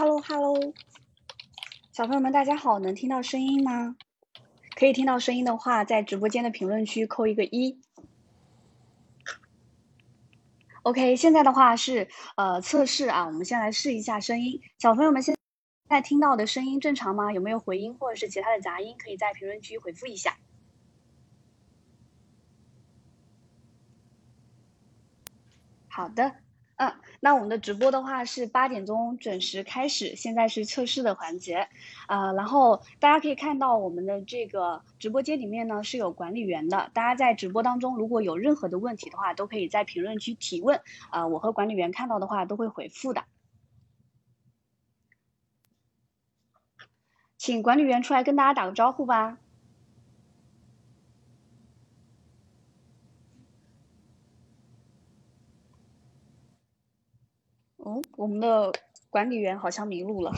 Hello Hello，小朋友们大家好，能听到声音吗？可以听到声音的话，在直播间的评论区扣一个一。OK，现在的话是呃测试啊，我们先来试一下声音。小朋友们现在听到的声音正常吗？有没有回音或者是其他的杂音？可以在评论区回复一下。好的。嗯，那我们的直播的话是八点钟准时开始，现在是测试的环节，啊，然后大家可以看到我们的这个直播间里面呢是有管理员的，大家在直播当中如果有任何的问题的话，都可以在评论区提问，啊，我和管理员看到的话都会回复的，请管理员出来跟大家打个招呼吧。哦，我们的管理员好像迷路了，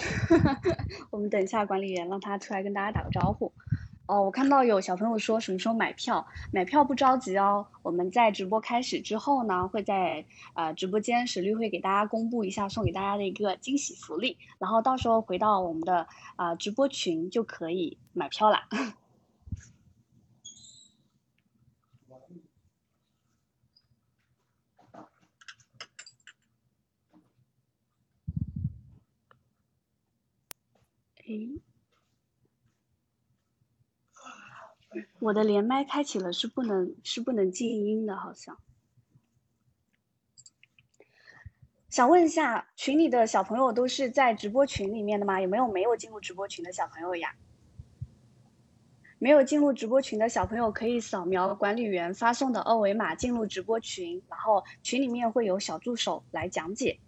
我们等一下管理员让他出来跟大家打个招呼。哦，我看到有小朋友说什么时候买票，买票不着急哦，我们在直播开始之后呢，会在呃直播间实力会给大家公布一下送给大家的一个惊喜福利，然后到时候回到我们的啊直播群就可以买票啦。我的连麦开启了，是不能是不能静音的，好像。想问一下，群里的小朋友都是在直播群里面的吗？有没有没有进入直播群的小朋友呀？没有进入直播群的小朋友可以扫描管理员发送的二维码进入直播群，然后群里面会有小助手来讲解。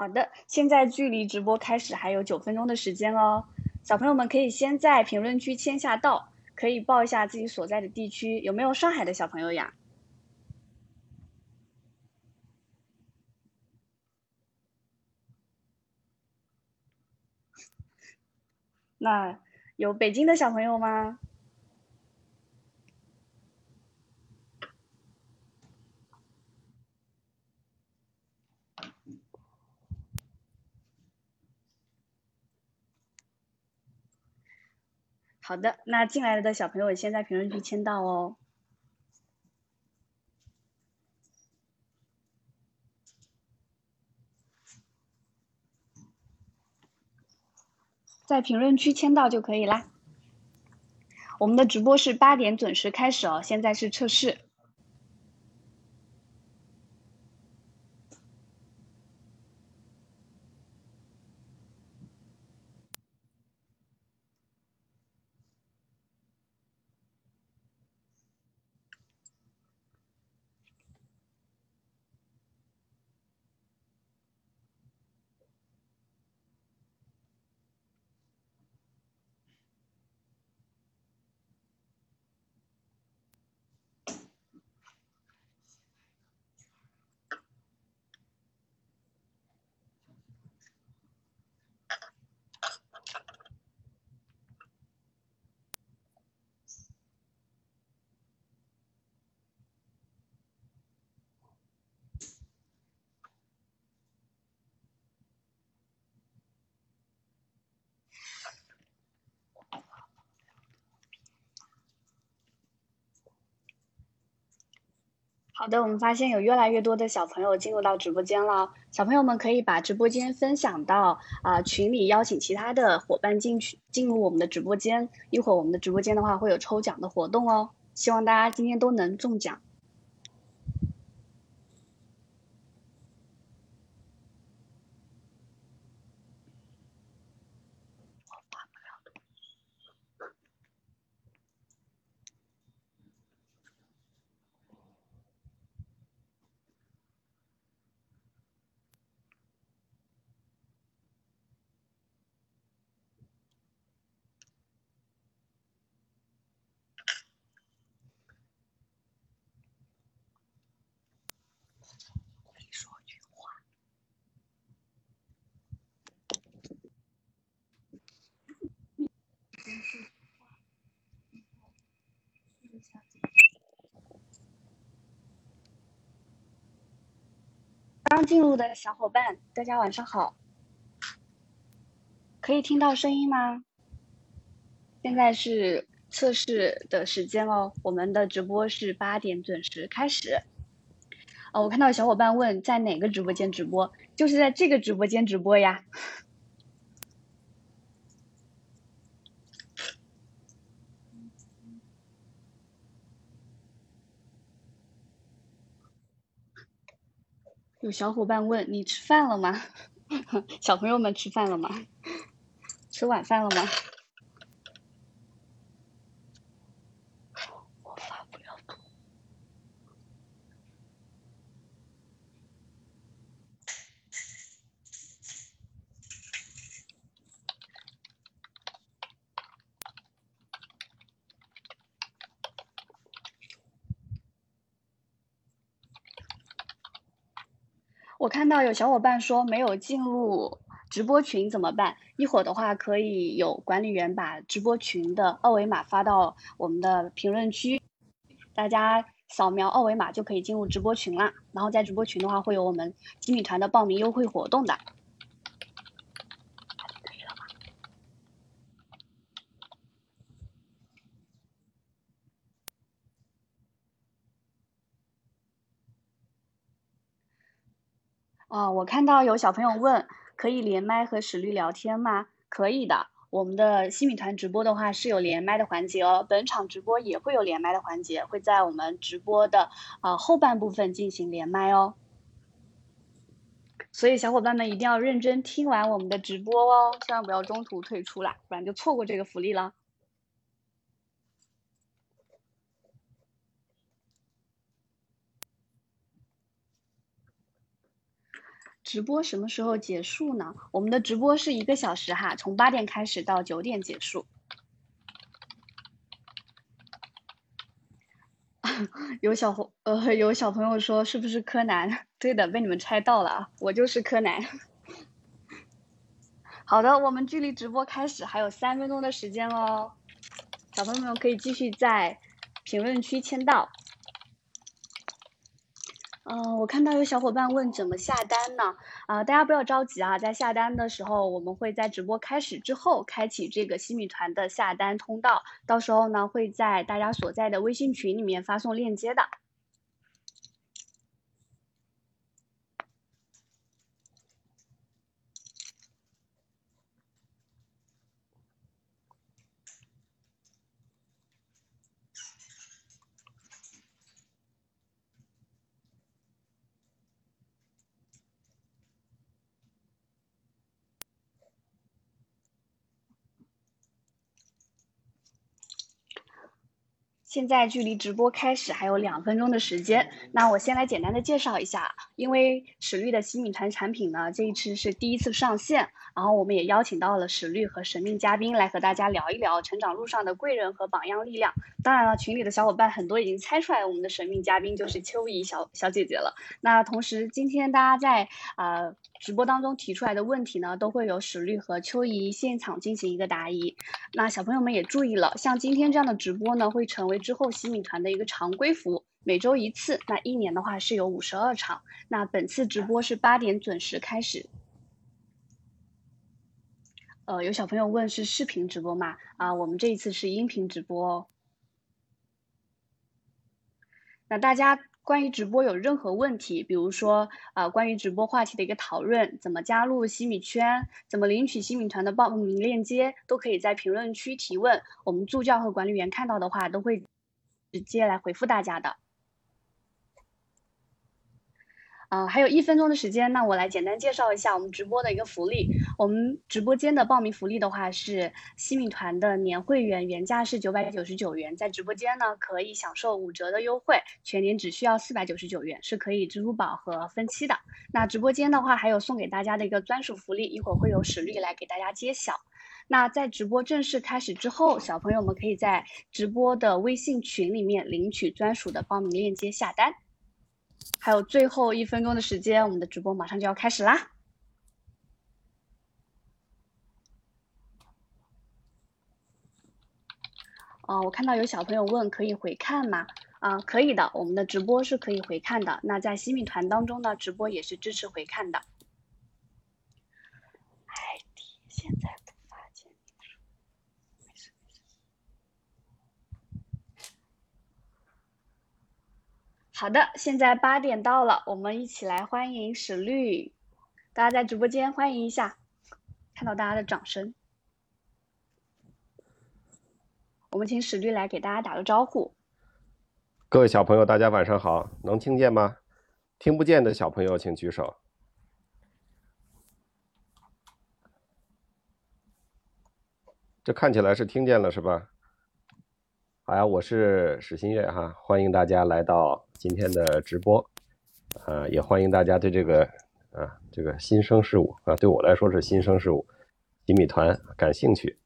好的，现在距离直播开始还有九分钟的时间哦，小朋友们可以先在评论区签下到，可以报一下自己所在的地区，有没有上海的小朋友呀？那有北京的小朋友吗？好的，那进来的小朋友先在评论区签到哦。在评论区签到就可以啦。我们的直播是八点准时开始哦，现在是测试。好的，我们发现有越来越多的小朋友进入到直播间了。小朋友们可以把直播间分享到啊群里，邀请其他的伙伴进去进入我们的直播间。一会儿我们的直播间的话会有抽奖的活动哦，希望大家今天都能中奖。刚进入的小伙伴，大家晚上好，可以听到声音吗？现在是测试的时间哦，我们的直播是八点准时开始。哦，我看到小伙伴问在哪个直播间直播，就是在这个直播间直播呀。有小伙伴问你吃饭了吗？小朋友们吃饭了吗？吃晚饭了吗？我看到有小伙伴说没有进入直播群怎么办？一会儿的话可以有管理员把直播群的二维码发到我们的评论区，大家扫描二维码就可以进入直播群啦。然后在直播群的话会有我们集米团的报名优惠活动的。我看到有小朋友问，可以连麦和史律聊天吗？可以的，我们的新米团直播的话是有连麦的环节哦，本场直播也会有连麦的环节，会在我们直播的呃后半部分进行连麦哦。所以小伙伴们一定要认真听完我们的直播哦，千万不要中途退出啦，不然就错过这个福利了。直播什么时候结束呢？我们的直播是一个小时哈，从八点开始到九点结束。有小伙呃有小朋友说是不是柯南？对的，被你们猜到了啊，我就是柯南。好的，我们距离直播开始还有三分钟的时间哦，小朋友们可以继续在评论区签到。嗯，我看到有小伙伴问怎么下单呢？啊，大家不要着急啊，在下单的时候，我们会在直播开始之后开启这个西米团的下单通道，到时候呢会在大家所在的微信群里面发送链接的。现在距离直播开始还有两分钟的时间，那我先来简单的介绍一下，因为史律的新米团产品呢，这一次是第一次上线，然后我们也邀请到了史律和神秘嘉宾来和大家聊一聊成长路上的贵人和榜样力量。当然了，群里的小伙伴很多已经猜出来我们的神秘嘉宾就是秋怡小小姐姐了。那同时，今天大家在呃直播当中提出来的问题呢，都会有史律和秋怡现场进行一个答疑。那小朋友们也注意了，像今天这样的直播呢，会成为之后洗米团的一个常规服务，每周一次，那一年的话是有五十二场。那本次直播是八点准时开始。呃，有小朋友问是视频直播吗？啊，我们这一次是音频直播哦。那大家关于直播有任何问题，比如说啊，关于直播话题的一个讨论，怎么加入新米圈，怎么领取新米团的报名链接，都可以在评论区提问，我们助教和管理员看到的话都会。直接来回复大家的，啊，还有一分钟的时间，那我来简单介绍一下我们直播的一个福利。我们直播间的报名福利的话是新米团的年会员，原价是九百九十九元，在直播间呢可以享受五折的优惠，全年只需要四百九十九元，是可以支付宝和分期的。那直播间的话还有送给大家的一个专属福利，一会儿会有实力来给大家揭晓。那在直播正式开始之后，小朋友们可以在直播的微信群里面领取专属的报名链接下单。还有最后一分钟的时间，我们的直播马上就要开始啦。哦，我看到有小朋友问可以回看吗？啊，可以的，我们的直播是可以回看的。那在新米团当中呢，直播也是支持回看的。ID 现在不发签名书，没事没事。好的，现在八点到了，我们一起来欢迎史律，大家在直播间欢迎一下，看到大家的掌声。我们请史律来给大家打个招呼。各位小朋友，大家晚上好，能听见吗？听不见的小朋友请举手。这看起来是听见了是吧？好呀，我是史新月哈，欢迎大家来到今天的直播，啊，也欢迎大家对这个啊这个新生事物啊，对我来说是新生事物，吉米团感兴趣。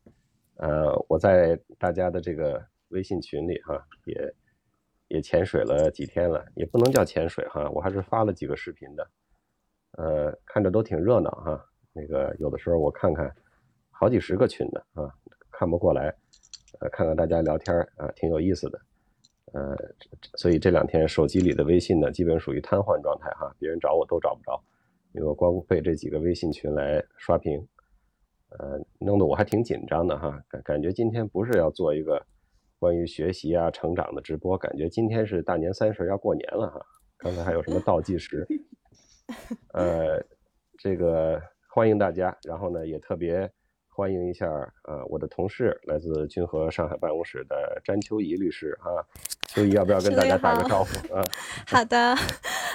呃，我在大家的这个微信群里哈也。也潜水了几天了，也不能叫潜水哈，我还是发了几个视频的，呃，看着都挺热闹哈。那个有的时候我看看，好几十个群的啊，看不过来，呃，看看大家聊天啊，挺有意思的，呃，所以这两天手机里的微信呢，基本属于瘫痪状态哈，别人找我都找不着，因为我光被这几个微信群来刷屏，呃，弄得我还挺紧张的哈，感感觉今天不是要做一个。关于学习啊、成长的直播，感觉今天是大年三十要过年了哈。刚才还有什么倒计时？呃，这个欢迎大家，然后呢，也特别欢迎一下呃我的同事，来自君和上海办公室的詹秋怡律师啊。秋怡要不要跟大家打个招呼啊？好的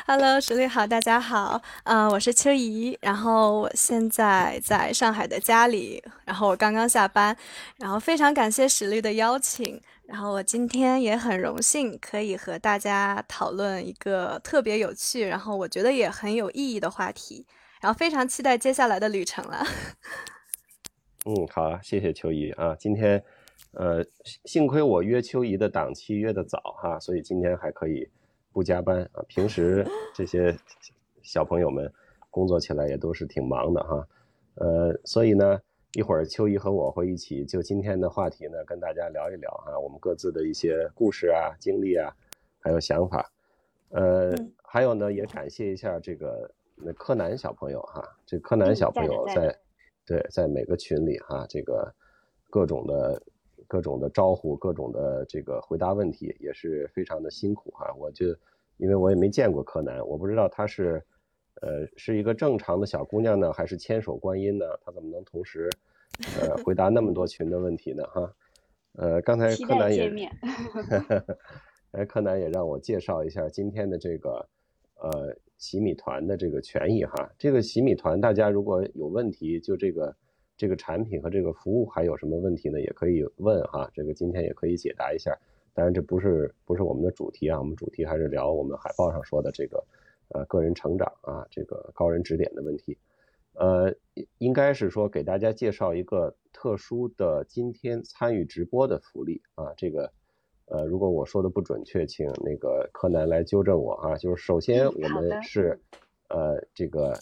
，Hello，石律好，大家好，啊，我是秋怡，然后我现在在上海的家里，然后我刚刚下班，然后非常感谢石律的邀请。然后我今天也很荣幸可以和大家讨论一个特别有趣，然后我觉得也很有意义的话题，然后非常期待接下来的旅程了。嗯，好啊，谢谢秋怡啊，今天，呃，幸亏我约秋怡的档期约的早哈，所以今天还可以不加班啊。平时 这些小朋友们工作起来也都是挺忙的哈，呃，所以呢。一会儿，秋怡和我会一起就今天的话题呢，跟大家聊一聊哈，我们各自的一些故事啊、经历啊，还有想法。呃，还有呢，也感谢一下这个那柯南小朋友哈，这柯南小朋友在对在每个群里哈，这个各种的各种的招呼，各种的这个回答问题，也是非常的辛苦哈。我就因为我也没见过柯南，我不知道她是。呃，是一个正常的小姑娘呢，还是千手观音呢？她怎么能同时，呃，回答那么多群的问题呢？哈，呃，刚才柯南也，哎，柯南也让我介绍一下今天的这个，呃，洗米团的这个权益哈。这个洗米团，大家如果有问题，就这个这个产品和这个服务还有什么问题呢？也可以问哈，这个今天也可以解答一下。当然，这不是不是我们的主题啊，我们主题还是聊我们海报上说的这个。呃，个人成长啊，这个高人指点的问题，呃，应该是说给大家介绍一个特殊的今天参与直播的福利啊，这个，呃，如果我说的不准确，请那个柯南来纠正我啊。就是首先我们是，呃，这个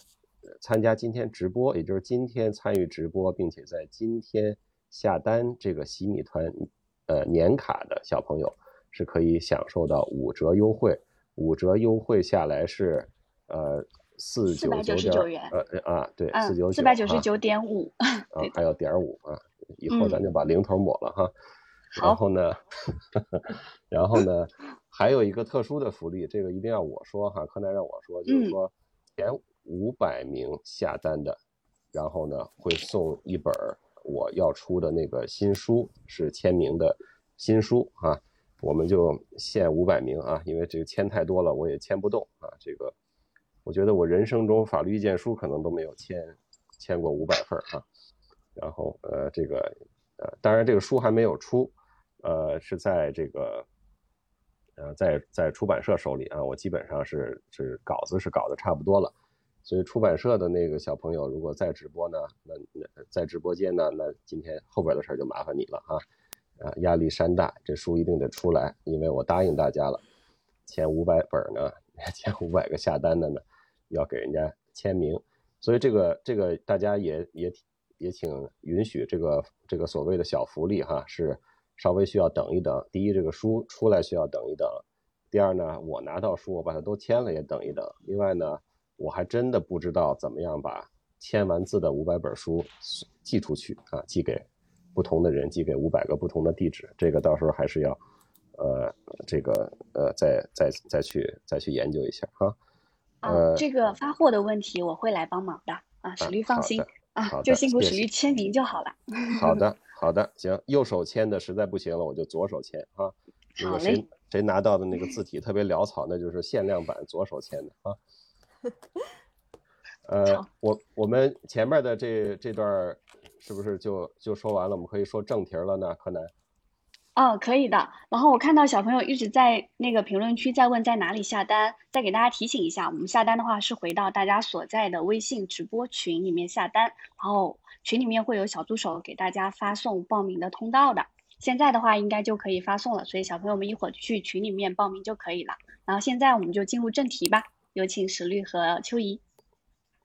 参加今天直播，也就是今天参与直播，并且在今天下单这个洗米团，呃，年卡的小朋友是可以享受到五折优惠。五折优惠下来是，呃，四四百九十九元，呃啊，对，四九九，四百九十九点五，啊，还有点五啊，以后咱就把零头抹了哈。然后呢，然后呢，还有一个特殊的福利，这个一定要我说哈，柯南让我说，就是说前五百名下单的，然后呢会送一本我要出的那个新书，是签名的新书啊。我们就限五百名啊，因为这个签太多了，我也签不动啊。这个，我觉得我人生中法律意见书可能都没有签签过五百份啊。然后呃，这个呃，当然这个书还没有出，呃，是在这个呃在在出版社手里啊。我基本上是是稿子是搞得差不多了，所以出版社的那个小朋友如果在直播呢，那那在直播间呢，那今天后边的事就麻烦你了啊。啊，压力山大，这书一定得出来，因为我答应大家了，前五百本呢，前五百个下单的呢，要给人家签名，所以这个这个大家也也也请允许这个这个所谓的小福利哈，是稍微需要等一等。第一，这个书出来需要等一等；第二呢，我拿到书，我把它都签了，也等一等。另外呢，我还真的不知道怎么样把签完字的五百本书寄出去啊，寄给不同的人，寄给五百个不同的地址。这个到时候还是要，呃，这个呃，再再再去再去研究一下哈。啊，这个发货的问题我会来帮忙的啊，史律放心啊，就辛苦史律签名就好了。好的，好的，行，右手签的实在不行了，我就左手签啊。如果谁。谁拿到的那个字体特别潦草，那就是限量版左手签的啊。呃，我我们前面的这这段是不是就就说完了？我们可以说正题了呢？柯南。哦，可以的。然后我看到小朋友一直在那个评论区在问在哪里下单，再给大家提醒一下，我们下单的话是回到大家所在的微信直播群里面下单，然后群里面会有小助手给大家发送报名的通道的。现在的话应该就可以发送了，所以小朋友们一会儿去群里面报名就可以了。然后现在我们就进入正题吧，有请石律和秋怡。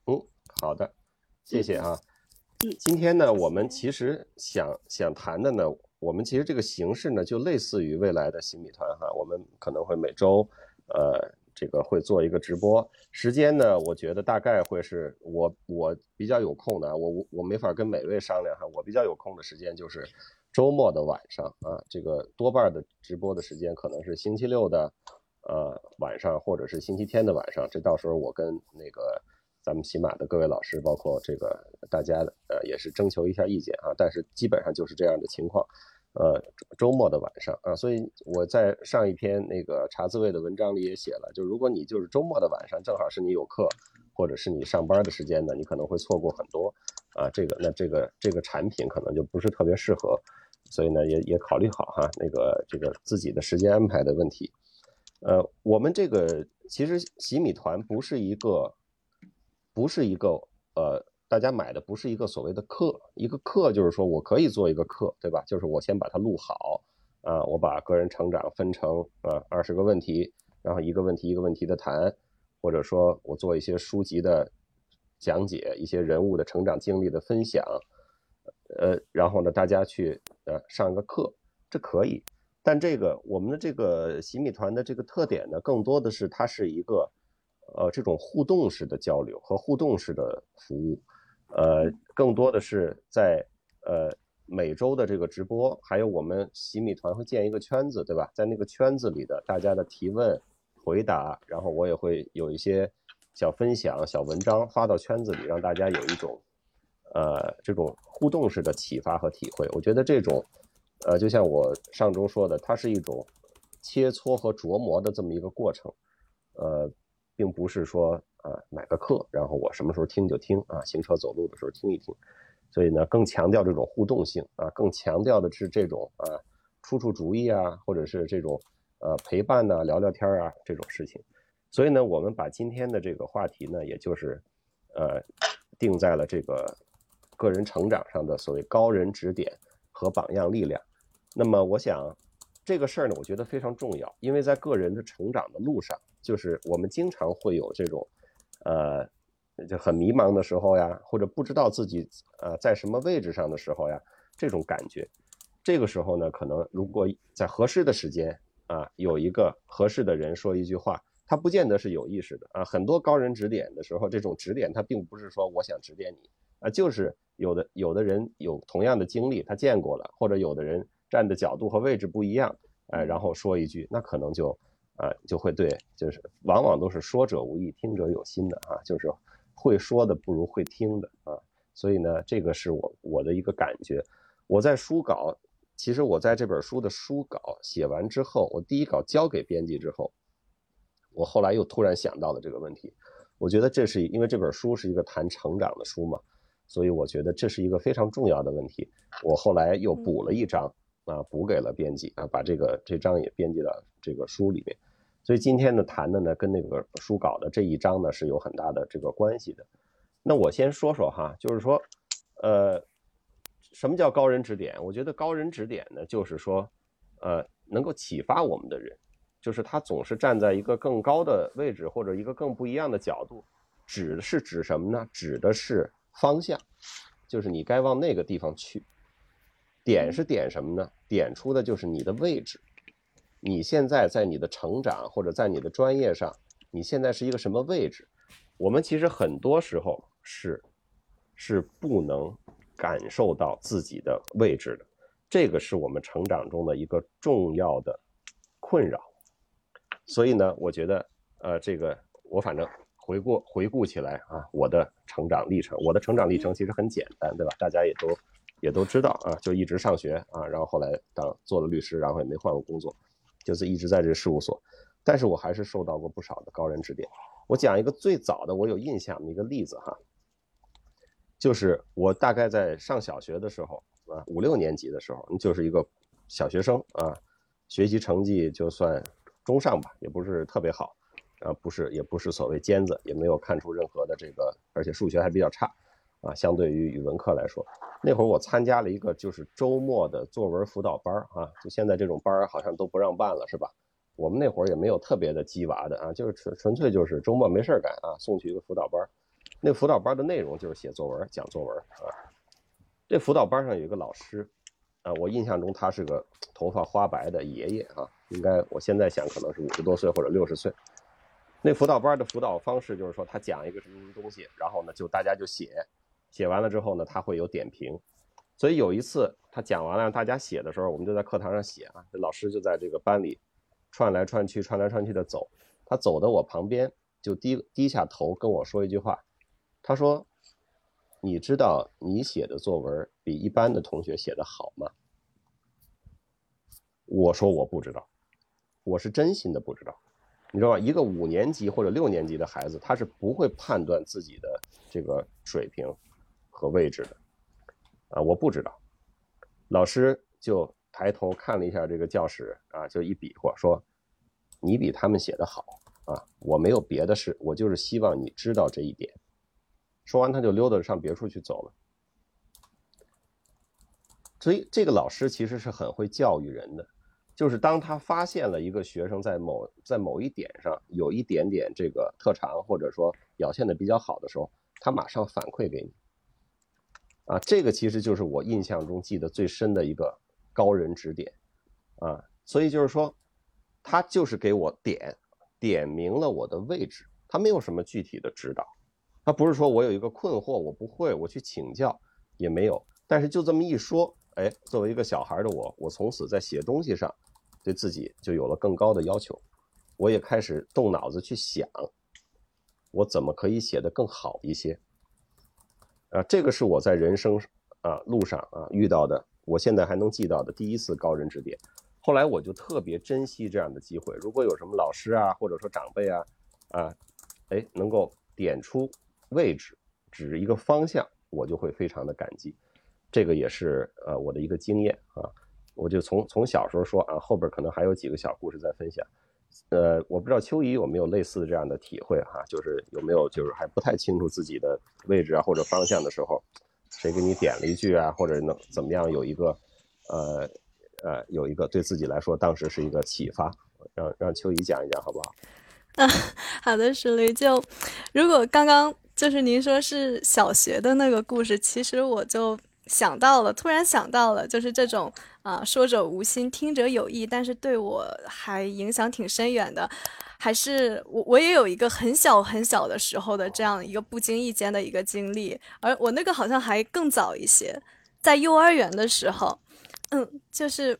哦，好的，谢谢啊。今天呢，我们其实想想谈的呢，我们其实这个形式呢，就类似于未来的新米团哈，我们可能会每周，呃，这个会做一个直播，时间呢，我觉得大概会是我我比较有空的，我我没法跟每位商量哈，我比较有空的时间就是。周末的晚上啊，这个多半的直播的时间可能是星期六的，呃晚上或者是星期天的晚上。这到时候我跟那个咱们喜马的各位老师，包括这个大家呃也是征求一下意见啊。但是基本上就是这样的情况，呃周末的晚上啊。所以我在上一篇那个查字位的文章里也写了，就如果你就是周末的晚上，正好是你有课或者是你上班的时间呢，你可能会错过很多啊。这个那这个这个产品可能就不是特别适合。所以呢，也也考虑好哈，那个这个自己的时间安排的问题。呃，我们这个其实洗米团不是一个，不是一个呃，大家买的不是一个所谓的课，一个课就是说我可以做一个课，对吧？就是我先把它录好啊，我把个人成长分成啊二十个问题，然后一个问题一个问题的谈，或者说我做一些书籍的讲解，一些人物的成长经历的分享。呃，然后呢，大家去呃上一个课，这可以。但这个我们的这个洗米团的这个特点呢，更多的是它是一个呃这种互动式的交流和互动式的服务，呃，更多的是在呃每周的这个直播，还有我们洗米团会建一个圈子，对吧？在那个圈子里的大家的提问、回答，然后我也会有一些小分享、小文章发到圈子里，让大家有一种。呃，这种互动式的启发和体会，我觉得这种，呃，就像我上周说的，它是一种切磋和琢磨的这么一个过程，呃，并不是说啊买个课，然后我什么时候听就听啊，行车走路的时候听一听，所以呢，更强调这种互动性啊，更强调的是这种啊出出主意啊，或者是这种呃陪伴呐，聊聊天啊这种事情，所以呢，我们把今天的这个话题呢，也就是呃定在了这个。个人成长上的所谓高人指点和榜样力量，那么我想这个事儿呢，我觉得非常重要，因为在个人的成长的路上，就是我们经常会有这种，呃，就很迷茫的时候呀，或者不知道自己呃在什么位置上的时候呀，这种感觉，这个时候呢，可能如果在合适的时间啊，有一个合适的人说一句话，他不见得是有意识的啊，很多高人指点的时候，这种指点他并不是说我想指点你啊，就是。有的有的人有同样的经历，他见过了，或者有的人站的角度和位置不一样，哎，然后说一句，那可能就，啊，就会对，就是往往都是说者无意，听者有心的啊，就是会说的不如会听的啊，所以呢，这个是我我的一个感觉。我在书稿，其实我在这本书的书稿写完之后，我第一稿交给编辑之后，我后来又突然想到了这个问题，我觉得这是因为这本书是一个谈成长的书嘛。所以我觉得这是一个非常重要的问题。我后来又补了一章啊，补给了编辑啊，把这个这章也编辑到这个书里面。所以今天呢谈的呢跟那个书稿的这一章呢是有很大的这个关系的。那我先说说哈，就是说，呃，什么叫高人指点？我觉得高人指点呢，就是说，呃，能够启发我们的人，就是他总是站在一个更高的位置或者一个更不一样的角度，指的是指什么呢？指的是。方向，就是你该往那个地方去。点是点什么呢？点出的就是你的位置。你现在在你的成长或者在你的专业上，你现在是一个什么位置？我们其实很多时候是是不能感受到自己的位置的，这个是我们成长中的一个重要的困扰。所以呢，我觉得，呃，这个我反正回顾回顾起来啊，我的成长历程，我的成长历程其实很简单，对吧？大家也都也都知道啊，就一直上学啊，然后后来当做了律师，然后也没换过工作，就是一直在这事务所。但是我还是受到过不少的高人指点。我讲一个最早的我有印象的一个例子哈，就是我大概在上小学的时候啊，五六年级的时候，就是一个小学生啊，学习成绩就算。中上吧，也不是特别好，啊，不是，也不是所谓尖子，也没有看出任何的这个，而且数学还比较差，啊，相对于语文课来说，那会儿我参加了一个就是周末的作文辅导班啊，就现在这种班好像都不让办了，是吧？我们那会儿也没有特别的鸡娃的啊，就是纯纯粹就是周末没事干啊，送去一个辅导班，那辅导班的内容就是写作文、讲作文啊。这辅导班上有一个老师，啊，我印象中他是个头发花白的爷爷啊。应该，我现在想可能是五十多岁或者六十岁。那辅导班的辅导方式就是说，他讲一个什么什么东西，然后呢，就大家就写，写完了之后呢，他会有点评。所以有一次他讲完了让大家写的时候，我们就在课堂上写啊，老师就在这个班里串来串去、串来串去的走。他走到我旁边，就低低下头跟我说一句话，他说：“你知道你写的作文比一般的同学写的好吗？”我说我不知道。我是真心的不知道，你知道吧？一个五年级或者六年级的孩子，他是不会判断自己的这个水平和位置的，啊，我不知道。老师就抬头看了一下这个教室，啊，就一比划说：“你比他们写的好啊！”我没有别的事，我就是希望你知道这一点。说完，他就溜达上别处去走了。所以，这个老师其实是很会教育人的。就是当他发现了一个学生在某在某一点上有一点点这个特长，或者说表现的比较好的时候，他马上反馈给你。啊，这个其实就是我印象中记得最深的一个高人指点，啊，所以就是说，他就是给我点点明了我的位置，他没有什么具体的指导，他不是说我有一个困惑我不会我去请教也没有，但是就这么一说。哎，作为一个小孩的我，我从此在写东西上，对自己就有了更高的要求。我也开始动脑子去想，我怎么可以写得更好一些。啊，这个是我在人生啊路上啊遇到的，我现在还能记到的第一次高人指点。后来我就特别珍惜这样的机会，如果有什么老师啊，或者说长辈啊，啊，哎，能够点出位置，指一个方向，我就会非常的感激。这个也是呃我的一个经验啊，我就从从小时候说啊，后边可能还有几个小故事在分享，呃，我不知道秋怡有没有类似这样的体会哈，就是有没有就是还不太清楚自己的位置啊或者方向的时候，谁给你点了一句啊，或者能怎么样有一个呃呃有一个对自己来说当时是一个启发，让让秋怡讲一讲好不好？嗯，好的，石驴就如果刚刚就是您说是小学的那个故事，其实我就。想到了，突然想到了，就是这种啊，说者无心，听者有意，但是对我还影响挺深远的。还是我我也有一个很小很小的时候的这样一个不经意间的一个经历，而我那个好像还更早一些，在幼儿园的时候，嗯，就是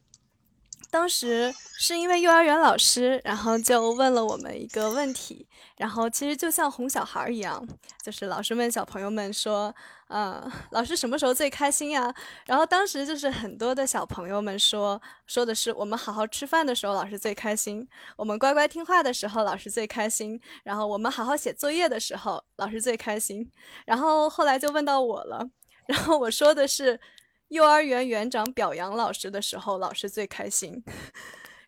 当时是因为幼儿园老师，然后就问了我们一个问题。然后其实就像哄小孩一样，就是老师问小朋友们说：“嗯，老师什么时候最开心呀？”然后当时就是很多的小朋友们说，说的是我们好好吃饭的时候，老师最开心；我们乖乖听话的时候，老师最开心；然后我们好好写作业的时候，老师最开心。然后后来就问到我了，然后我说的是幼儿园园长表扬老师的时候，老师最开心。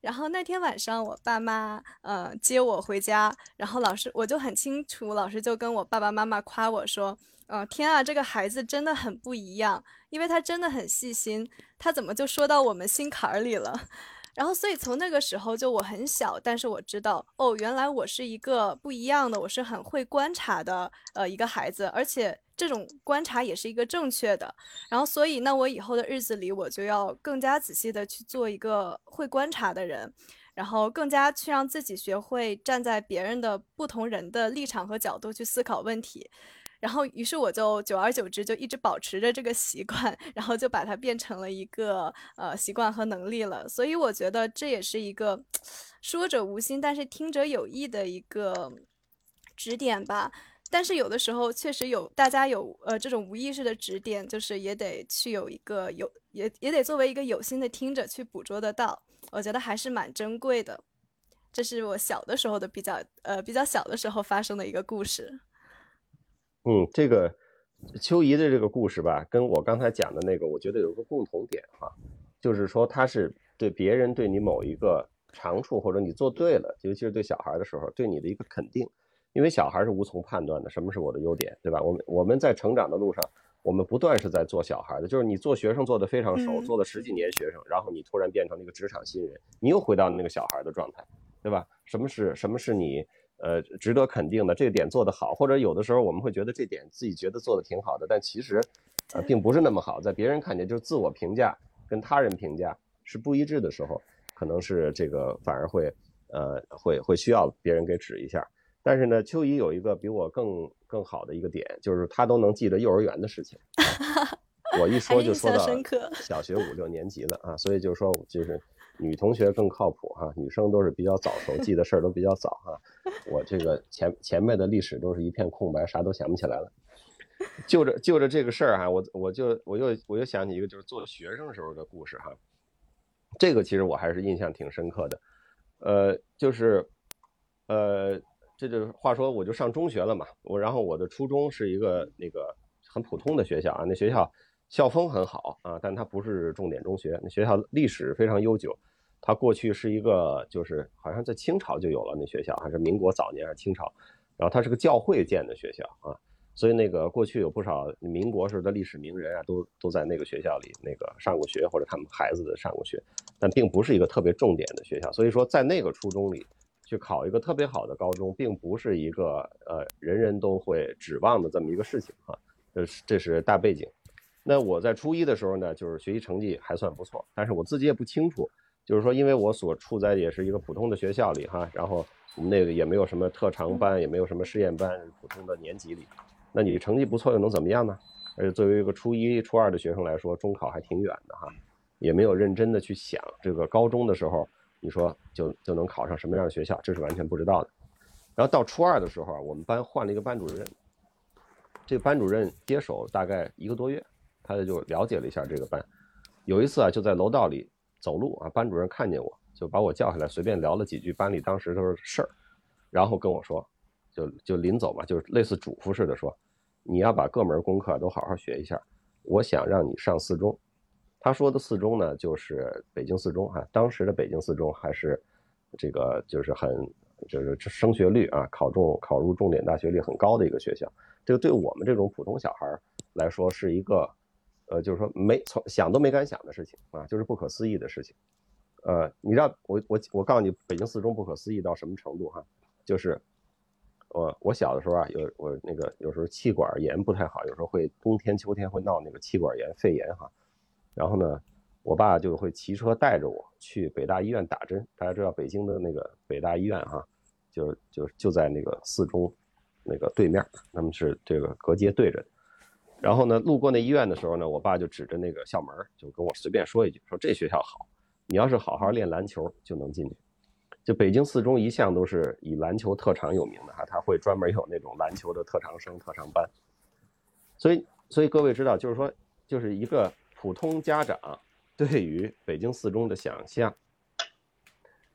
然后那天晚上，我爸妈呃接我回家，然后老师我就很清楚，老师就跟我爸爸妈妈夸我说，呃天啊，这个孩子真的很不一样，因为他真的很细心，他怎么就说到我们心坎儿里了？然后所以从那个时候就我很小，但是我知道哦，原来我是一个不一样的，我是很会观察的呃一个孩子，而且这种观察也是一个正确的。然后，所以那我以后的日子里，我就要更加仔细的去做一个会观察的人，然后更加去让自己学会站在别人的不同人的立场和角度去思考问题。然后，于是我就久而久之就一直保持着这个习惯，然后就把它变成了一个呃习惯和能力了。所以我觉得这也是一个说者无心，但是听者有意的一个指点吧。但是有的时候确实有大家有呃这种无意识的指点，就是也得去有一个有也也得作为一个有心的听者去捕捉得到。我觉得还是蛮珍贵的。这是我小的时候的比较呃比较小的时候发生的一个故事。嗯，这个秋怡的这个故事吧，跟我刚才讲的那个，我觉得有个共同点哈，就是说他是对别人对你某一个长处或者你做对了，尤其是对小孩的时候，对你的一个肯定，因为小孩是无从判断的，什么是我的优点，对吧？我们我们在成长的路上，我们不断是在做小孩的，就是你做学生做的非常熟，做了十几年学生，然后你突然变成了一个职场新人，你又回到那个小孩的状态，对吧？什么是什么是你？呃，值得肯定的这个点做得好，或者有的时候我们会觉得这点自己觉得做得挺好的，但其实，呃，并不是那么好，在别人看见就是自我评价跟他人评价是不一致的时候，可能是这个反而会，呃，会会需要别人给指一下。但是呢，秋怡有一个比我更更好的一个点，就是她都能记得幼儿园的事情，我一说就说到小学五六年级了啊，所以就是说就是。女同学更靠谱哈，女生都是比较早熟，记的事儿都比较早哈。我这个前前面的历史都是一片空白，啥都想不起来了。就着就着这个事儿哈，我我就我又我又想起一个就是做学生时候的故事哈。这个其实我还是印象挺深刻的。呃，就是呃，这就话说我就上中学了嘛，我然后我的初中是一个那个很普通的学校啊，那学校。校风很好啊，但它不是重点中学。那学校历史非常悠久，它过去是一个，就是好像在清朝就有了那学校，还是民国早年还是清朝。然后它是个教会建的学校啊，所以那个过去有不少民国时的历史名人啊，都都在那个学校里那个上过学，或者他们孩子的上过学，但并不是一个特别重点的学校。所以说，在那个初中里去考一个特别好的高中，并不是一个呃人人都会指望的这么一个事情啊。这是这是大背景。那我在初一的时候呢，就是学习成绩还算不错，但是我自己也不清楚，就是说，因为我所处在也是一个普通的学校里哈，然后我们那个也没有什么特长班，也没有什么实验班，普通的年级里，那你成绩不错又能怎么样呢？而且作为一个初一、初二的学生来说，中考还挺远的哈，也没有认真的去想这个高中的时候，你说就就能考上什么样的学校，这是完全不知道的。然后到初二的时候，我们班换了一个班主任，这个班主任接手大概一个多月。他就了解了一下这个班，有一次啊，就在楼道里走路啊，班主任看见我就把我叫下来，随便聊了几句班里当时都是事儿，然后跟我说，就就临走嘛，就类似嘱咐似的说，你要把各门功课都好好学一下，我想让你上四中。他说的四中呢，就是北京四中啊，当时的北京四中还是这个就是很就是升学率啊，考中考入重点大学率很高的一个学校，这个对我们这种普通小孩来说是一个。呃，就是说没从想都没敢想的事情啊，就是不可思议的事情。呃，你知道我我我告诉你，北京四中不可思议到什么程度哈？就是我我小的时候啊，有我那个有时候气管炎不太好，有时候会冬天秋天会闹那个气管炎肺炎哈。然后呢，我爸就会骑车带着我去北大医院打针。大家知道北京的那个北大医院哈，就就就在那个四中那个对面，他们是这个隔街对着。然后呢，路过那医院的时候呢，我爸就指着那个校门，就跟我随便说一句，说这学校好，你要是好好练篮球就能进去。就北京四中一向都是以篮球特长有名的哈，他会专门有那种篮球的特长生、特长班。所以，所以各位知道，就是说，就是一个普通家长对于北京四中的想象，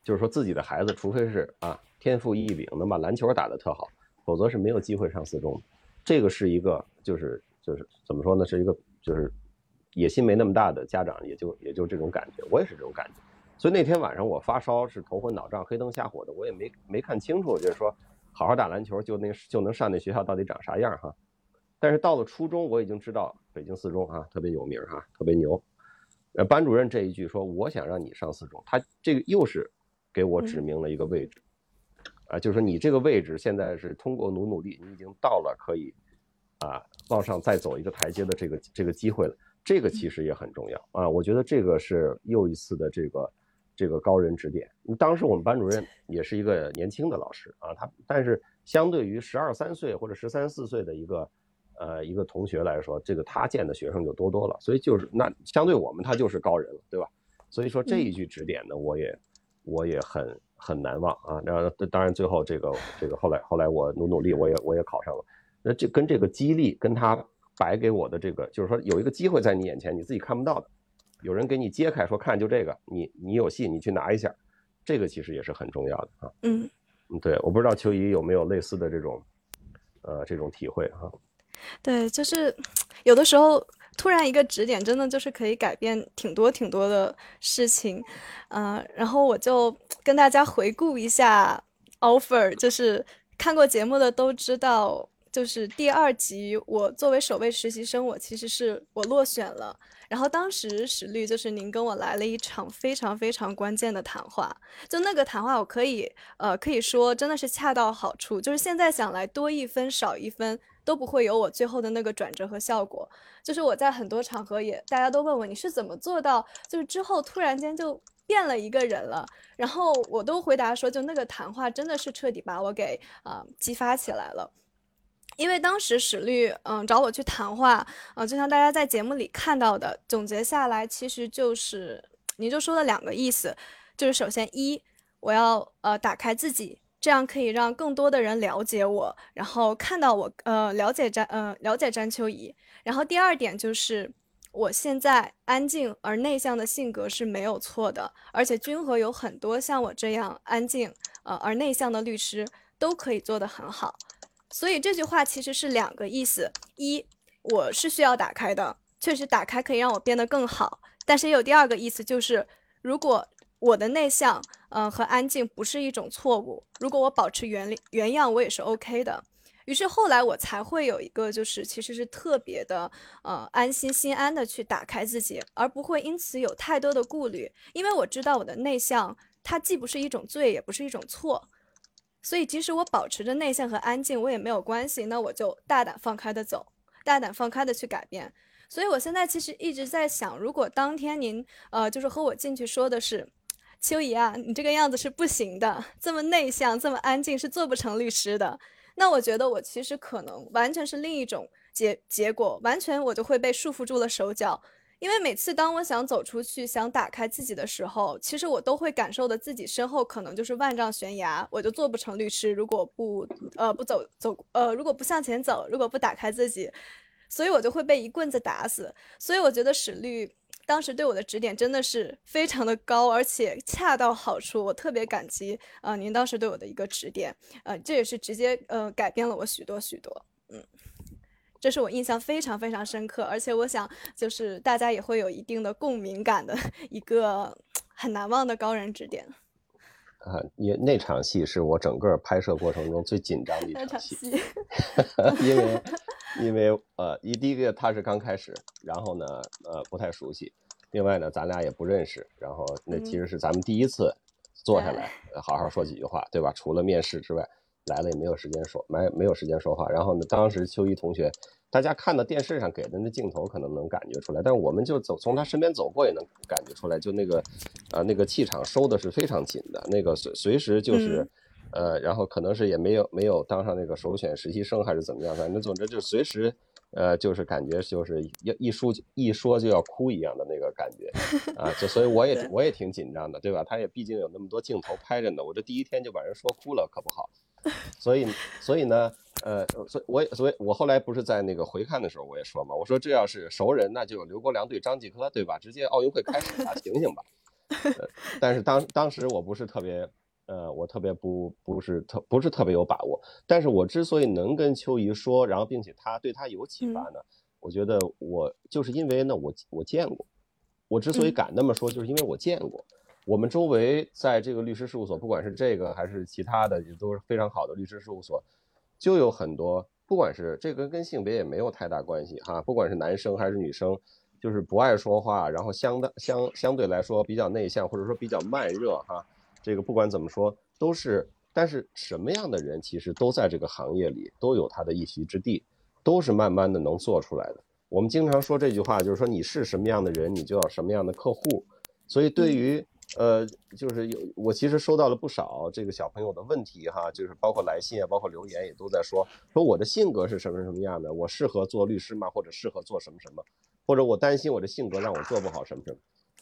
就是说自己的孩子，除非是啊天赋异禀，能把篮球打得特好，否则是没有机会上四中的。这个是一个就是。就是怎么说呢？是一个就是野心没那么大的家长，也就也就这种感觉。我也是这种感觉。所以那天晚上我发烧，是头昏脑胀、黑灯瞎火的，我也没没看清楚，就是说好好打篮球就那就能上那学校到底长啥样哈。但是到了初中，我已经知道北京四中啊特别有名哈，特别牛。呃，班主任这一句说我想让你上四中，他这个又是给我指明了一个位置啊，就是说你这个位置现在是通过努努力，你已经到了可以。啊，往上再走一个台阶的这个这个机会了。这个其实也很重要啊，我觉得这个是又一次的这个这个高人指点。当时我们班主任 也是一个年轻的老师啊，他但是相对于十二三岁或者十三四岁的一个呃一个同学来说，这个他见的学生就多多了，所以就是那相对我们他就是高人了，对吧？所以说这一句指点呢，我也我也很很难忘啊。然后当然最后这个这个后来后来我努努力，我也我也考上了。那这跟这个激励跟他。摆给我的这个，就是说有一个机会在你眼前，你自己看不到的，有人给你揭开，说看就这个，你你有戏，你去拿一下，这个其实也是很重要的啊。嗯嗯，对，我不知道秋怡有没有类似的这种，呃，这种体会哈。对，就是 有的时候突然一个指点，真的就是可以改变挺多挺多的事情，嗯，然后我就跟大家回顾一下 offer，就是看过节目的都知道。就是第二集，我作为首位实习生，我其实是我落选了。然后当时史律就是您跟我来了一场非常非常关键的谈话，就那个谈话，我可以呃可以说真的是恰到好处。就是现在想来，多一分少一分都不会有我最后的那个转折和效果。就是我在很多场合也大家都问我你是怎么做到，就是之后突然间就变了一个人了。然后我都回答说，就那个谈话真的是彻底把我给啊激发起来了。因为当时史律嗯找我去谈话，呃，就像大家在节目里看到的，总结下来其实就是你就说了两个意思，就是首先一我要呃打开自己，这样可以让更多的人了解我，然后看到我呃了解詹呃了解詹秋怡，然后第二点就是我现在安静而内向的性格是没有错的，而且君和有很多像我这样安静呃而内向的律师都可以做得很好。所以这句话其实是两个意思：一，我是需要打开的，确实打开可以让我变得更好；但是也有第二个意思，就是如果我的内向，嗯，和安静不是一种错误，如果我保持原原样，我也是 OK 的。于是后来我才会有一个，就是其实是特别的，呃，安心心安的去打开自己，而不会因此有太多的顾虑，因为我知道我的内向，它既不是一种罪，也不是一种错。所以，即使我保持着内向和安静，我也没有关系。那我就大胆放开的走，大胆放开的去改变。所以，我现在其实一直在想，如果当天您呃，就是和我进去说的是，秋怡啊，你这个样子是不行的，这么内向，这么安静是做不成律师的。那我觉得我其实可能完全是另一种结结果，完全我就会被束缚住了手脚。因为每次当我想走出去、想打开自己的时候，其实我都会感受的自己身后可能就是万丈悬崖，我就做不成律师。如果不呃不走走呃如果不向前走，如果不打开自己，所以我就会被一棍子打死。所以我觉得史律当时对我的指点真的是非常的高，而且恰到好处，我特别感激呃您当时对我的一个指点，呃这也是直接呃改变了我许多许多，嗯。这是我印象非常非常深刻，而且我想就是大家也会有一定的共鸣感的 一个很难忘的高人指点。啊，因那场戏是我整个拍摄过程中最紧张的一场戏，因为因为呃，一第一个他是刚开始，然后呢呃不太熟悉，另外呢咱俩也不认识，然后那其实是咱们第一次坐下来好好说几句话，对吧？除了面试之外。来了也没有时间说，没没有时间说话。然后呢，当时秋怡同学，大家看到电视上给的那镜头可能能感觉出来，但是我们就走从他身边走过也能感觉出来，就那个，呃，那个气场收的是非常紧的，那个随随时就是，呃，然后可能是也没有没有当上那个首选实习生还是怎么样，反正总之就随时，呃，就是感觉就是要一说一说就要哭一样的那个感觉，啊，就所以我也我也挺紧张的，对吧？他也毕竟有那么多镜头拍着呢，我这第一天就把人说哭了，可不好。所以，所以呢，呃，所以，我，所以，我后来不是在那个回看的时候，我也说嘛，我说这要是熟人，那就有刘国梁对张继科，对吧？直接奥运会开始了，醒醒吧。呃但是当当时我不是特别，呃，我特别不不是特不是特别有把握。但是我之所以能跟秋怡说，然后并且他对他有启发呢，我觉得我就是因为呢，我我见过，我之所以敢那么说，就是因为我见过。我们周围在这个律师事务所，不管是这个还是其他的，也都是非常好的律师事务所，就有很多，不管是这个跟性别也没有太大关系哈，不管是男生还是女生，就是不爱说话，然后相当相相对来说比较内向，或者说比较慢热哈，这个不管怎么说都是，但是什么样的人其实都在这个行业里都有他的一席之地，都是慢慢的能做出来的。我们经常说这句话，就是说你是什么样的人，你就要什么样的客户。所以对于呃，就是有我其实收到了不少这个小朋友的问题哈，就是包括来信啊，包括留言也都在说说我的性格是什么什么样的，我适合做律师吗？或者适合做什么什么？或者我担心我的性格让我做不好什么什么？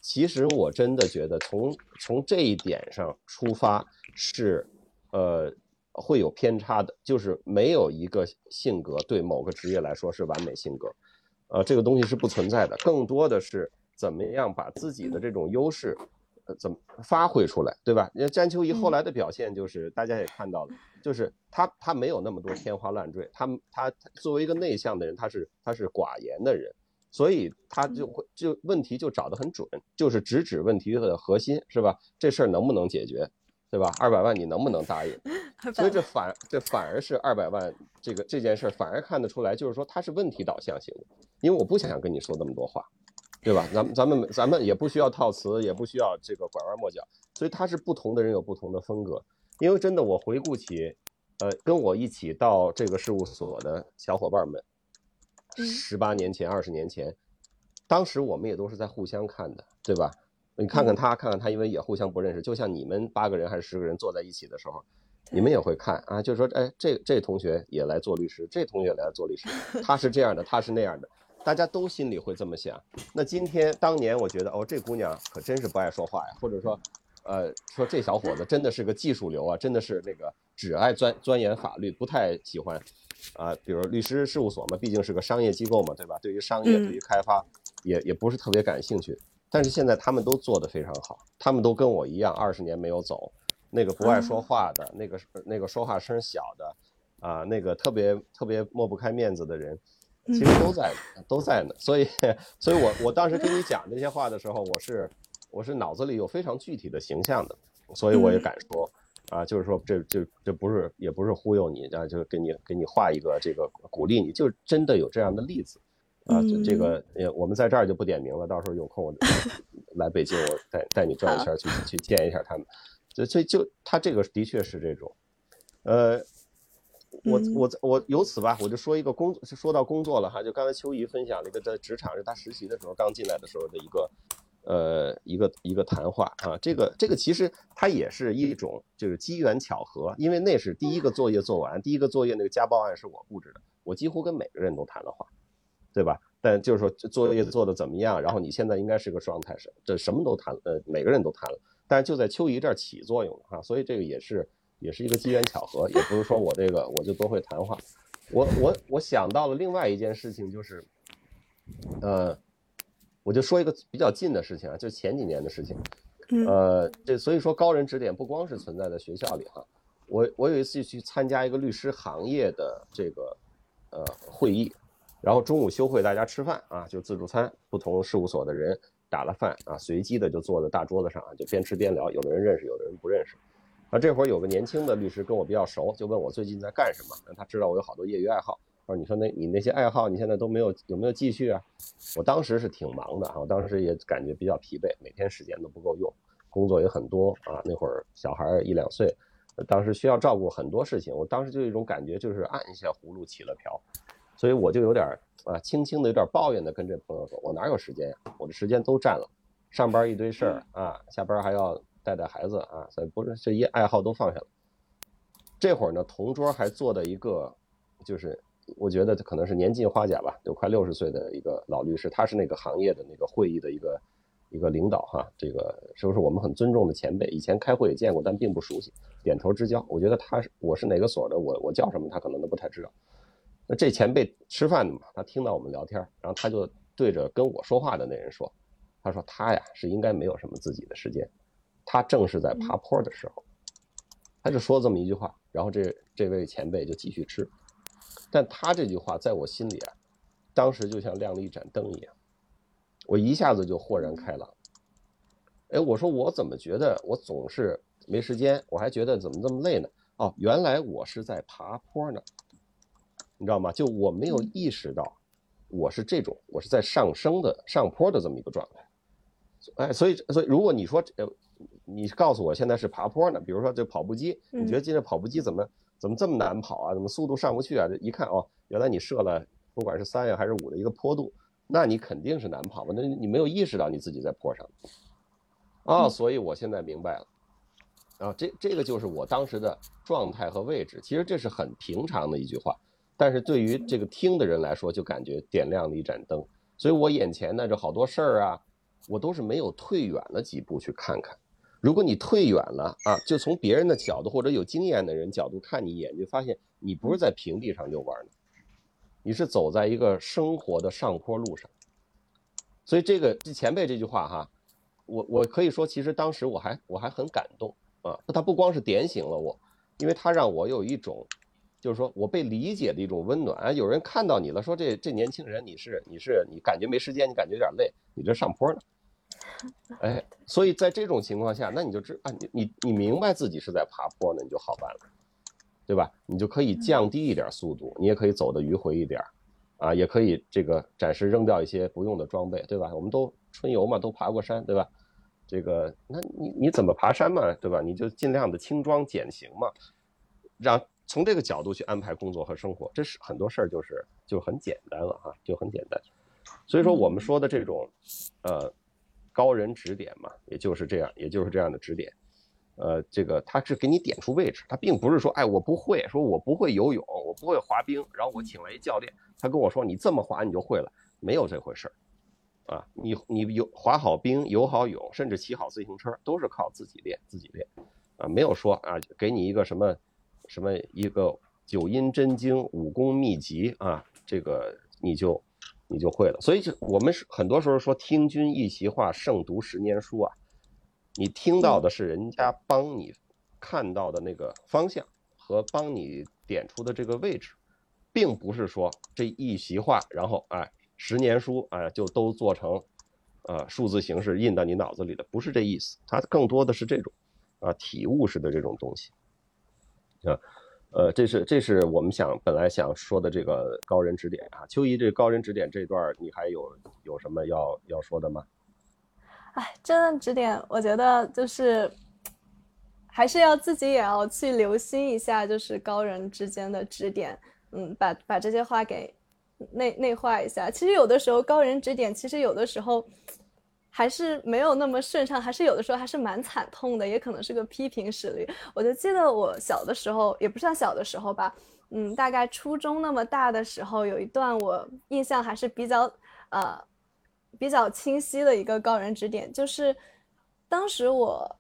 其实我真的觉得从从这一点上出发是呃会有偏差的，就是没有一个性格对某个职业来说是完美性格，呃，这个东西是不存在的，更多的是怎么样把自己的这种优势。怎么发挥出来，对吧？因为詹秋怡后来的表现就是，大家也看到了，就是他他没有那么多天花乱坠，他他作为一个内向的人，他是他是寡言的人，所以他就会就问题就找得很准，就是直指问题的核心，是吧？这事儿能不能解决，对吧？二百万你能不能答应？所以这反这反而是二百万这个这件事反而看得出来，就是说他是问题导向型的，因为我不想跟你说那么多话。对吧？咱们咱们咱们也不需要套词，也不需要这个拐弯抹角，所以他是不同的人有不同的风格。因为真的，我回顾起，呃，跟我一起到这个事务所的小伙伴们，十八年前、二十年前，当时我们也都是在互相看的，对吧？你看看他，看看他，因为也互相不认识。就像你们八个人还是十个人坐在一起的时候，你们也会看啊，就是说，哎，这这同学也来做律师，这同学也来做律师，他是这样的，他是那样的。大家都心里会这么想。那今天当年，我觉得哦，这姑娘可真是不爱说话呀，或者说，呃，说这小伙子真的是个技术流啊，真的是那个只爱钻钻研法律，不太喜欢，啊，比如律师事务所嘛，毕竟是个商业机构嘛，对吧？对于商业，对于开发，也也不是特别感兴趣。但是现在他们都做得非常好，他们都跟我一样，二十年没有走，那个不爱说话的，那个那个说话声小的，啊，那个特别特别抹不开面子的人。其实都在，都在呢。所以，所以我我当时跟你讲这些话的时候，我是我是脑子里有非常具体的形象的，所以我也敢说啊，就是说这这这不是也不是忽悠你，啊，就给你给你画一个这个鼓励你，就真的有这样的例子啊。就这个呃，我们在这儿就不点名了，到时候有空我来北京，我带带你转一圈去去见一下他们。所以就他这个的确是这种，呃。我我我由此吧，我就说一个工，说到工作了哈，就刚才秋怡分享了一个在职场，是他实习的时候刚进来的时候的一个，呃，一个一个谈话啊，这个这个其实它也是一种就是机缘巧合，因为那是第一个作业做完，第一个作业那个家暴案是我布置的，我几乎跟每个人都谈了话，对吧？但就是说作业做的怎么样，然后你现在应该是个状态是，这什么都谈，呃，每个人都谈了，但是就在秋怡这儿起作用了哈，所以这个也是。也是一个机缘巧合，也不是说我这个我就多会谈话。我我我想到了另外一件事情，就是，呃，我就说一个比较近的事情啊，就前几年的事情。呃，这所以说高人指点不光是存在在学校里哈。我我有一次去参加一个律师行业的这个呃会议，然后中午休会大家吃饭啊，就自助餐，不同事务所的人打了饭啊，随机的就坐在大桌子上啊，就边吃边聊，有的人认识，有的人不认识。啊，这会儿有个年轻的律师跟我比较熟，就问我最近在干什么。他知道我有好多业余爱好，说：“你说那你那些爱好，你现在都没有有没有继续啊？”我当时是挺忙的啊，我当时也感觉比较疲惫，每天时间都不够用，工作也很多啊。那会儿小孩一两岁，当时需要照顾很多事情，我当时就有一种感觉，就是按一下葫芦起了瓢，所以我就有点啊，轻轻的有点抱怨的跟这朋友说：“我哪有时间呀？我的时间都占了，上班一堆事儿啊，下班还要。”带带孩子啊，所以不是这一爱好都放下了。这会儿呢，同桌还坐的一个，就是我觉得可能是年近花甲吧，就快六十岁的一个老律师，他是那个行业的那个会议的一个一个领导哈，这个是不是我们很尊重的前辈？以前开会也见过，但并不熟悉，点头之交。我觉得他是我是哪个所的，我我叫什么，他可能都不太知道。那这前辈吃饭的嘛，他听到我们聊天，然后他就对着跟我说话的那人说：“他说他呀是应该没有什么自己的时间。”他正是在爬坡的时候，他就说这么一句话，然后这这位前辈就继续吃，但他这句话在我心里啊，当时就像亮了一盏灯一样，我一下子就豁然开朗。哎，我说我怎么觉得我总是没时间，我还觉得怎么这么累呢？哦，原来我是在爬坡呢，你知道吗？就我没有意识到，我是这种，我是在上升的上坡的这么一个状态。哎，所以所以如果你说呃。你告诉我现在是爬坡呢？比如说这跑步机，你觉得今天跑步机怎么怎么这么难跑啊？怎么速度上不去啊？这一看哦，原来你设了不管是三呀还是五的一个坡度，那你肯定是难跑嘛？那你没有意识到你自己在坡上。啊，所以我现在明白了。啊，这这个就是我当时的状态和位置。其实这是很平常的一句话，但是对于这个听的人来说，就感觉点亮了一盏灯。所以我眼前呢，这好多事儿啊，我都是没有退远了几步去看看。如果你退远了啊，就从别人的角度或者有经验的人角度看你一眼，就发现你不是在平地上遛弯的，你是走在一个生活的上坡路上。所以这个这前辈这句话哈，我我可以说，其实当时我还我还很感动啊。他不光是点醒了我，因为他让我有一种。就是说我被理解的一种温暖啊！有人看到你了，说这这年轻人你是你是你感觉没时间，你感觉有点累，你这上坡呢？哎，所以在这种情况下，那你就知啊，你你你明白自己是在爬坡呢，你就好办了，对吧？你就可以降低一点速度，你也可以走得迂回一点，啊，也可以这个暂时扔掉一些不用的装备，对吧？我们都春游嘛，都爬过山，对吧？这个那你你怎么爬山嘛，对吧？你就尽量的轻装简行嘛，让。从这个角度去安排工作和生活，这是很多事儿就是就很简单了哈，就很简单。所以说我们说的这种，呃，高人指点嘛，也就是这样，也就是这样的指点。呃，这个他是给你点出位置，他并不是说，哎，我不会，说我不会游泳，我不会滑冰，然后我请了一教练，他跟我说你这么滑你就会了，没有这回事儿，啊，你你游滑好冰，游好泳，甚至骑好自行车，都是靠自己练，自己练，啊，没有说啊，给你一个什么。什么一个九阴真经武功秘籍啊？这个你就你就会了。所以就我们是很多时候说听君一席话，胜读十年书啊。你听到的是人家帮你看到的那个方向和帮你点出的这个位置，并不是说这一席话，然后哎十年书哎就都做成呃数字形式印到你脑子里的，不是这意思。它更多的是这种啊体悟式的这种东西。啊，呃，这是这是我们想本来想说的这个高人指点啊，秋怡这高人指点这段，你还有有什么要要说的吗？哎，这段指点，我觉得就是还是要自己也要去留心一下，就是高人之间的指点，嗯，把把这些话给内内化一下。其实有的时候高人指点，其实有的时候。还是没有那么顺畅，还是有的时候还是蛮惨痛的，也可能是个批评实力。我就记得我小的时候，也不算小的时候吧，嗯，大概初中那么大的时候，有一段我印象还是比较呃比较清晰的一个高人指点，就是当时我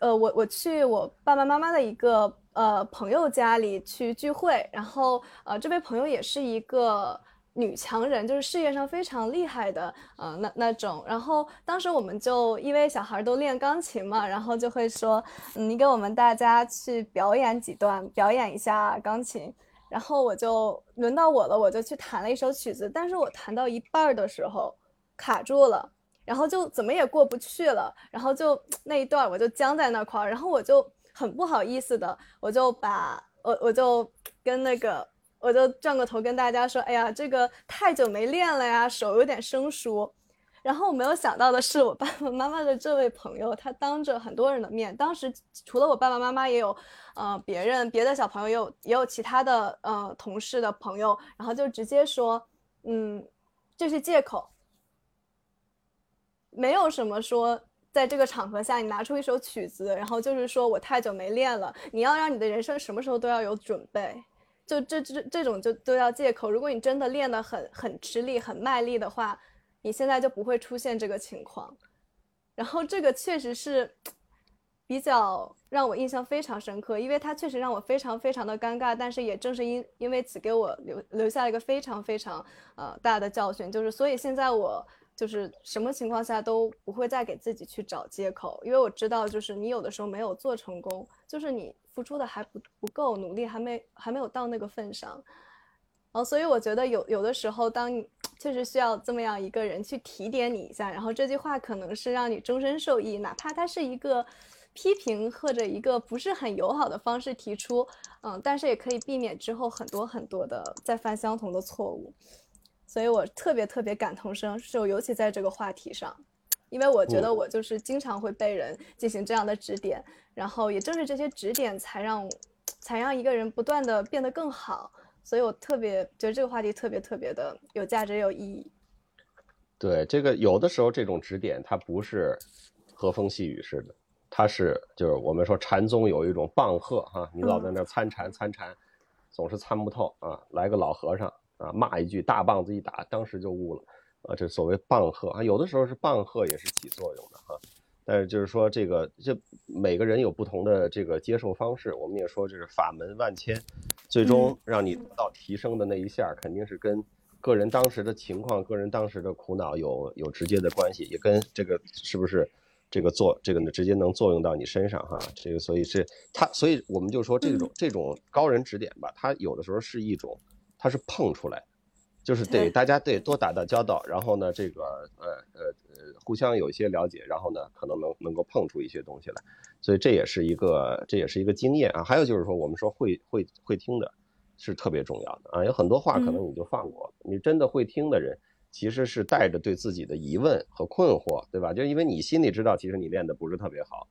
呃我我去我爸爸妈妈的一个呃朋友家里去聚会，然后呃这位朋友也是一个。女强人就是事业上非常厉害的，呃，那那种。然后当时我们就因为小孩都练钢琴嘛，然后就会说，你给我们大家去表演几段，表演一下钢琴。然后我就轮到我了，我就去弹了一首曲子。但是我弹到一半的时候卡住了，然后就怎么也过不去了。然后就那一段我就僵在那块儿，然后我就很不好意思的，我就把我我就跟那个。我就转过头跟大家说：“哎呀，这个太久没练了呀，手有点生疏。”然后我没有想到的是，我爸爸妈妈的这位朋友，他当着很多人的面，当时除了我爸爸妈妈，也有呃别人别的小朋友，也有也有其他的呃同事的朋友，然后就直接说：“嗯，这是借口，没有什么说在这个场合下你拿出一首曲子，然后就是说我太久没练了，你要让你的人生什么时候都要有准备。”就这这这种就都要借口。如果你真的练得很很吃力、很卖力的话，你现在就不会出现这个情况。然后这个确实是比较让我印象非常深刻，因为它确实让我非常非常的尴尬。但是也正是因因为此给我留留下了一个非常非常呃大的教训，就是所以现在我就是什么情况下都不会再给自己去找借口，因为我知道就是你有的时候没有做成功，就是你。付出的还不不够，努力还没还没有到那个份上，哦，所以我觉得有有的时候，当你确实需要这么样一个人去提点你一下，然后这句话可能是让你终身受益，哪怕它是一个批评或者一个不是很友好的方式提出，嗯，但是也可以避免之后很多很多的再犯相同的错误，所以我特别特别感同身受，尤其在这个话题上。因为我觉得我就是经常会被人进行这样的指点，然后也正是这些指点才让才让一个人不断的变得更好。所以我特别觉得这个话题特别特别的有价值、有意义。对，这个有的时候这种指点它不是和风细雨似的，它是就是我们说禅宗有一种棒喝哈，你老在那参禅参禅，总是参不透啊，来个老和尚啊骂一句，大棒子一打，当时就悟了啊，这所谓棒喝啊，有的时候是棒喝也是起作用的哈。但是就是说，这个这每个人有不同的这个接受方式。我们也说，就是法门万千，最终让你得到提升的那一下，肯定是跟个人当时的情况、个人当时的苦恼有有直接的关系，也跟这个是不是这个作这个呢，直接能作用到你身上哈。这个所以是他，所以我们就说这种这种高人指点吧，他有的时候是一种，他是碰出来。就是 得大家得多打打交道，然后呢，这个呃呃呃，互相有一些了解，然后呢，可能能能够碰出一些东西来，所以这也是一个这也是一个经验啊。还有就是说，我们说会会会听的，是特别重要的啊。有很多话可能你就放过了，你真的会听的人，其实是带着对自己的疑问和困惑，对吧？就因为你心里知道，其实你练的不是特别好，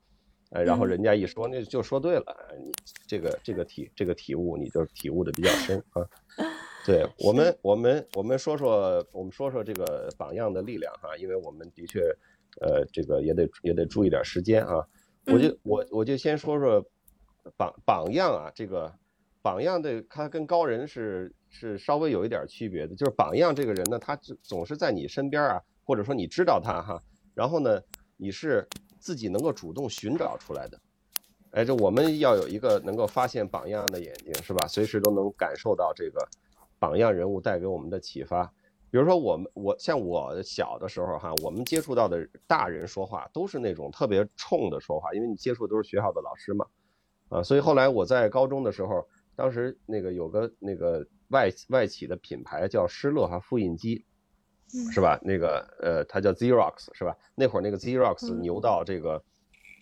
呃，然后人家一说，那就说对了，你这个这个体这个体悟，你就体悟的比较深啊。对我们，我们我们说说，我们说说这个榜样的力量哈，因为我们的确，呃，这个也得也得注意点时间啊。我就我我就先说说榜榜样啊，这个榜样的他跟高人是是稍微有一点区别的，就是榜样这个人呢，他总是在你身边啊，或者说你知道他哈，然后呢，你是自己能够主动寻找出来的。哎，这我们要有一个能够发现榜样的眼睛，是吧？随时都能感受到这个。榜样人物带给我们的启发，比如说我们我像我小的时候哈，我们接触到的大人说话都是那种特别冲的说话，因为你接触的都是学校的老师嘛，啊，所以后来我在高中的时候，当时那个有个那个外外企的品牌叫施乐哈复印机，是吧？那个呃，它叫 Xerox 是吧？那会儿那个 Xerox 牛到这个，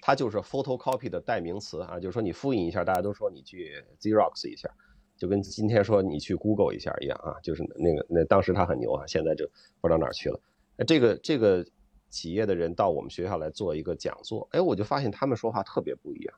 它就是 photocopy 的代名词啊，就是说你复印一下，大家都说你去 Xerox 一下。就跟今天说你去 Google 一下一样啊，就是那个那当时他很牛啊，现在就不知道哪儿去了。哎，这个这个企业的人到我们学校来做一个讲座，哎，我就发现他们说话特别不一样，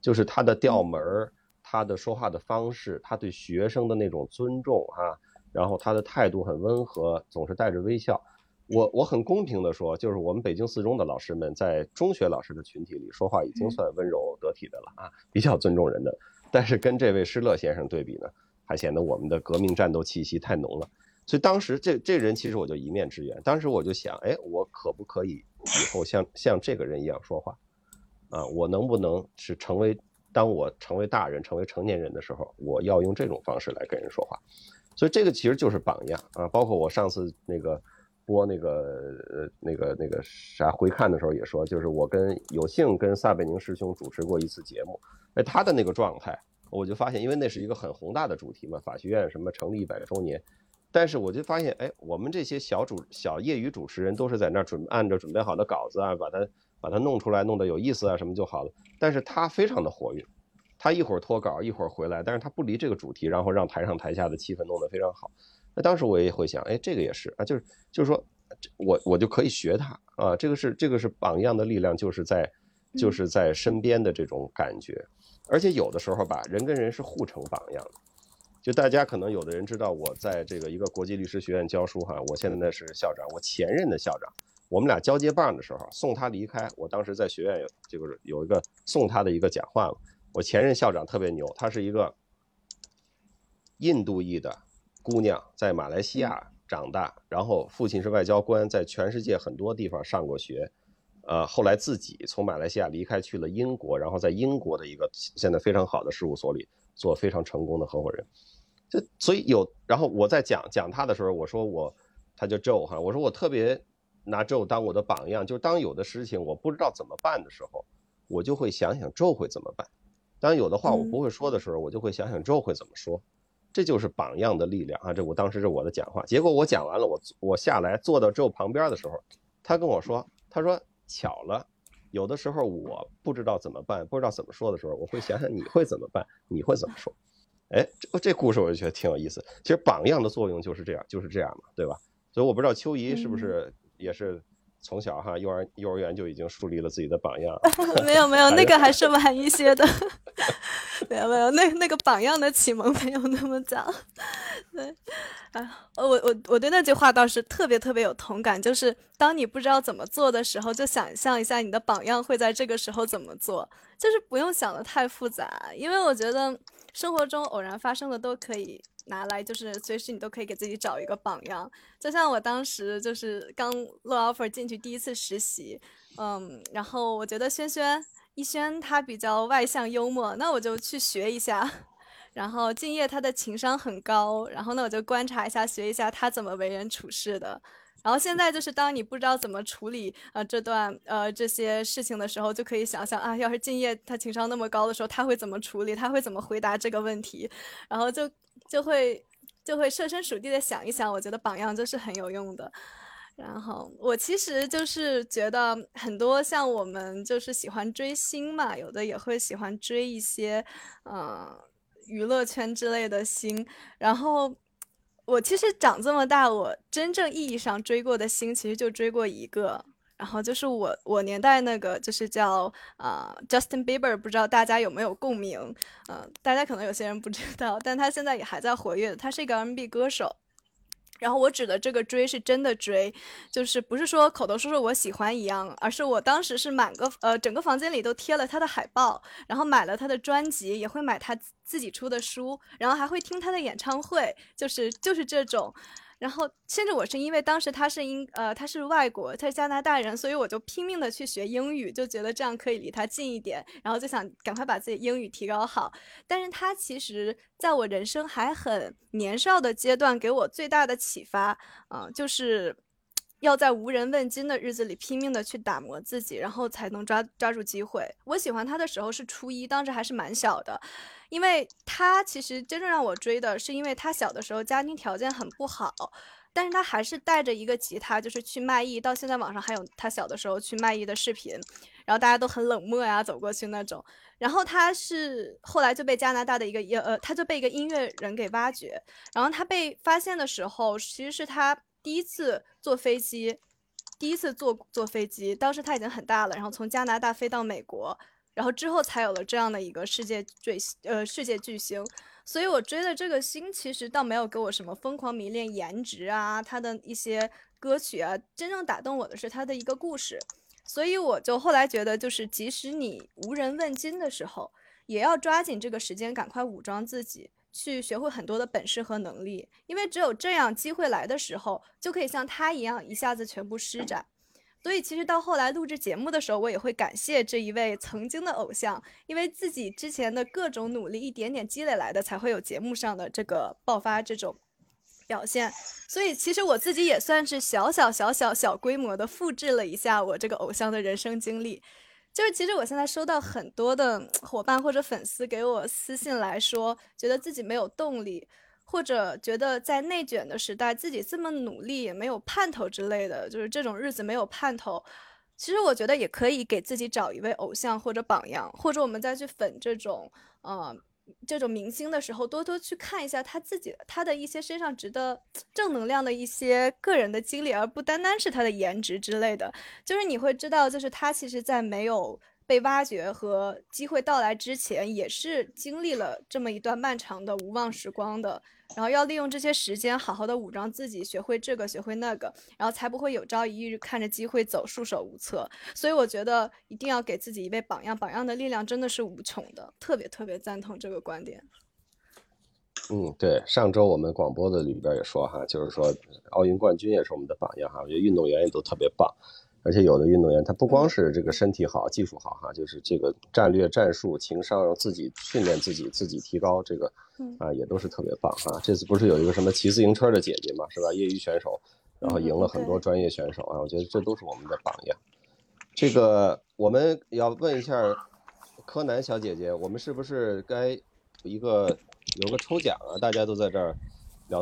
就是他的调门儿，他的说话的方式，他对学生的那种尊重啊，然后他的态度很温和，总是带着微笑。我我很公平的说，就是我们北京四中的老师们在中学老师的群体里说话已经算温柔得体的了啊，比较尊重人的。但是跟这位施乐先生对比呢，还显得我们的革命战斗气息太浓了。所以当时这这人其实我就一面之缘。当时我就想，哎，我可不可以以后像像这个人一样说话？啊，我能不能是成为当我成为大人、成为成年人的时候，我要用这种方式来跟人说话？所以这个其实就是榜样啊。包括我上次那个播那个呃那个那个啥回看的时候也说，就是我跟有幸跟撒贝宁师兄主持过一次节目。哎，他的那个状态，我就发现，因为那是一个很宏大的主题嘛，法学院什么成立一百周年，但是我就发现，哎，我们这些小主小业余主持人都是在那儿准按照准备好的稿子啊，把它把它弄出来，弄得有意思啊什么就好了。但是他非常的活跃，他一会儿脱稿，一会儿回来，但是他不离这个主题，然后让台上台下的气氛弄得非常好。那当时我也会想，哎，这个也是啊，就是就是说，我我就可以学他啊，这个是这个是榜样的力量，就是在就是在身边的这种感觉。而且有的时候吧，人跟人是互成榜样的。就大家可能有的人知道，我在这个一个国际律师学院教书哈，我现在呢是校长，我前任的校长，我们俩交接棒的时候送他离开，我当时在学院有这个有一个送他的一个讲话嘛。我前任校长特别牛，他是一个印度裔的姑娘，在马来西亚长大，然后父亲是外交官，在全世界很多地方上过学。呃，后来自己从马来西亚离开去了英国，然后在英国的一个现在非常好的事务所里做非常成功的合伙人。就所以有，然后我在讲讲他的时候，我说我，他叫 Joe 哈，我说我特别拿 Joe 当我的榜样，就是当有的事情我不知道怎么办的时候，我就会想想 Joe 会怎么办；当有的话我不会说的时候，我就会想想 Joe 会怎么说。这就是榜样的力量啊！这我当时是我的讲话，结果我讲完了，我我下来坐到 Joe 旁边的时候，他跟我说，他说。巧了，有的时候我不知道怎么办，不知道怎么说的时候，我会想想你会怎么办，你会怎么说？哎，这这故事我就觉得挺有意思。其实榜样的作用就是这样，就是这样嘛，对吧？所以我不知道秋怡是不是也是从小哈幼儿幼儿园就已经树立了自己的榜样。没有没有，那个还是晚一些的。没有没有，那那个榜样的启蒙没有那么早。对，啊，我我我对那句话倒是特别特别有同感，就是当你不知道怎么做的时候，就想象一下你的榜样会在这个时候怎么做，就是不用想的太复杂，因为我觉得生活中偶然发生的都可以拿来，就是随时你都可以给自己找一个榜样。就像我当时就是刚落 offer 进去第一次实习，嗯，然后我觉得轩轩。逸轩他比较外向幽默，那我就去学一下。然后敬业他的情商很高，然后呢我就观察一下，学一下他怎么为人处事的。然后现在就是当你不知道怎么处理呃这段呃这些事情的时候，就可以想象啊，要是敬业他情商那么高的时候，他会怎么处理？他会怎么回答这个问题？然后就就会就会设身处地的想一想，我觉得榜样就是很有用的。然后我其实就是觉得很多像我们就是喜欢追星嘛，有的也会喜欢追一些，呃，娱乐圈之类的星。然后我其实长这么大，我真正意义上追过的星其实就追过一个，然后就是我我年代那个就是叫啊 Justin Bieber，不知道大家有没有共鸣？嗯，大家可能有些人不知道，但他现在也还在活跃，他是一个 R&B 歌手。然后我指的这个追是真的追，就是不是说口头说说我喜欢一样，而是我当时是满个呃整个房间里都贴了他的海报，然后买了他的专辑，也会买他自己出的书，然后还会听他的演唱会，就是就是这种。然后，甚至我是因为当时他是英，呃，他是外国，他是加拿大人，所以我就拼命的去学英语，就觉得这样可以离他近一点，然后就想赶快把自己英语提高好。但是他其实在我人生还很年少的阶段，给我最大的启发，嗯，就是要在无人问津的日子里拼命的去打磨自己，然后才能抓抓住机会。我喜欢他的时候是初一，当时还是蛮小的。因为他其实真正让我追的是，因为他小的时候家庭条件很不好，但是他还是带着一个吉他，就是去卖艺。到现在网上还有他小的时候去卖艺的视频，然后大家都很冷漠呀，走过去那种。然后他是后来就被加拿大的一个呃，他就被一个音乐人给挖掘。然后他被发现的时候，其实是他第一次坐飞机，第一次坐坐飞机，当时他已经很大了，然后从加拿大飞到美国。然后之后才有了这样的一个世界最呃世界巨星，所以我追的这个星其实倒没有给我什么疯狂迷恋颜值啊，他的一些歌曲啊，真正打动我的是他的一个故事，所以我就后来觉得，就是即使你无人问津的时候，也要抓紧这个时间，赶快武装自己，去学会很多的本事和能力，因为只有这样，机会来的时候就可以像他一样一下子全部施展。所以其实到后来录制节目的时候，我也会感谢这一位曾经的偶像，因为自己之前的各种努力，一点点积累来的，才会有节目上的这个爆发这种表现。所以其实我自己也算是小小小小小规模的复制了一下我这个偶像的人生经历。就是其实我现在收到很多的伙伴或者粉丝给我私信来说，觉得自己没有动力。或者觉得在内卷的时代，自己这么努力也没有盼头之类的，就是这种日子没有盼头。其实我觉得也可以给自己找一位偶像或者榜样，或者我们再去粉这种呃这种明星的时候，多多去看一下他自己他的一些身上值得正能量的一些个人的经历，而不单单是他的颜值之类的。就是你会知道，就是他其实，在没有。被挖掘和机会到来之前，也是经历了这么一段漫长的无望时光的。然后要利用这些时间，好好的武装自己，学会这个，学会那个，然后才不会有朝一日看着机会走，束手无策。所以我觉得一定要给自己一位榜样，榜样的力量真的是无穷的，特别特别赞同这个观点。嗯，对，上周我们广播的里边也说哈，就是说奥运冠军也是我们的榜样哈，我觉得运动员也都特别棒。而且有的运动员他不光是这个身体好、技术好哈，就是这个战略、战术、情商，自己训练自己、自己提高，这个啊也都是特别棒哈。这次不是有一个什么骑自行车的姐姐嘛，是吧？业余选手，然后赢了很多专业选手啊，我觉得这都是我们的榜样。这个我们要问一下柯南小姐姐，我们是不是该一个有个抽奖啊？大家都在这儿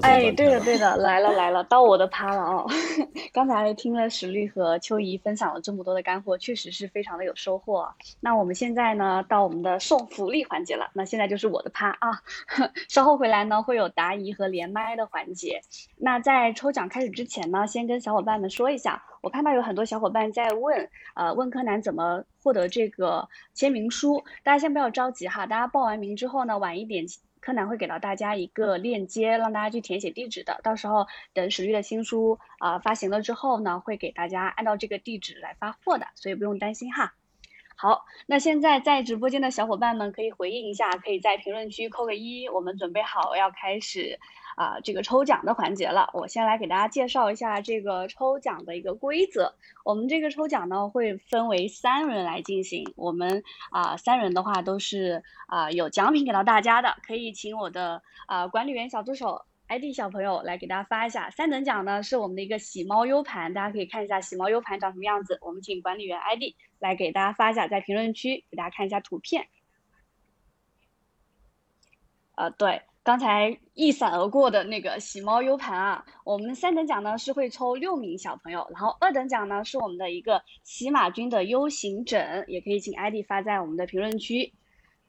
哎，对的对的，来了来了，到我的趴了哦。刚才听了史律和秋怡分享了这么多的干货，确实是非常的有收获。那我们现在呢，到我们的送福利环节了。那现在就是我的趴啊，稍后回来呢会有答疑和连麦的环节。那在抽奖开始之前呢，先跟小伙伴们说一下，我看到有很多小伙伴在问，呃，问柯南怎么获得这个签名书。大家先不要着急哈，大家报完名之后呢，晚一点。柯南会给到大家一个链接，让大家去填写地址的。到时候等史玉的新书啊发行了之后呢，会给大家按照这个地址来发货的，所以不用担心哈。好，那现在在直播间的小伙伴们可以回应一下，可以在评论区扣个一，我们准备好要开始。啊，这个抽奖的环节了，我先来给大家介绍一下这个抽奖的一个规则。我们这个抽奖呢会分为三轮来进行，我们啊三轮的话都是啊有奖品给到大家的，可以请我的啊管理员小助手 ID 小朋友来给大家发一下。三等奖呢是我们的一个喜猫 U 盘，大家可以看一下喜猫 U 盘长什么样子。我们请管理员 ID 来给大家发一下，在评论区给大家看一下图片。啊，对。刚才一闪而过的那个喜猫 U 盘啊，我们三等奖呢是会抽六名小朋友，然后二等奖呢是我们的一个喜马君的 U 型枕，也可以请 ID 发在我们的评论区。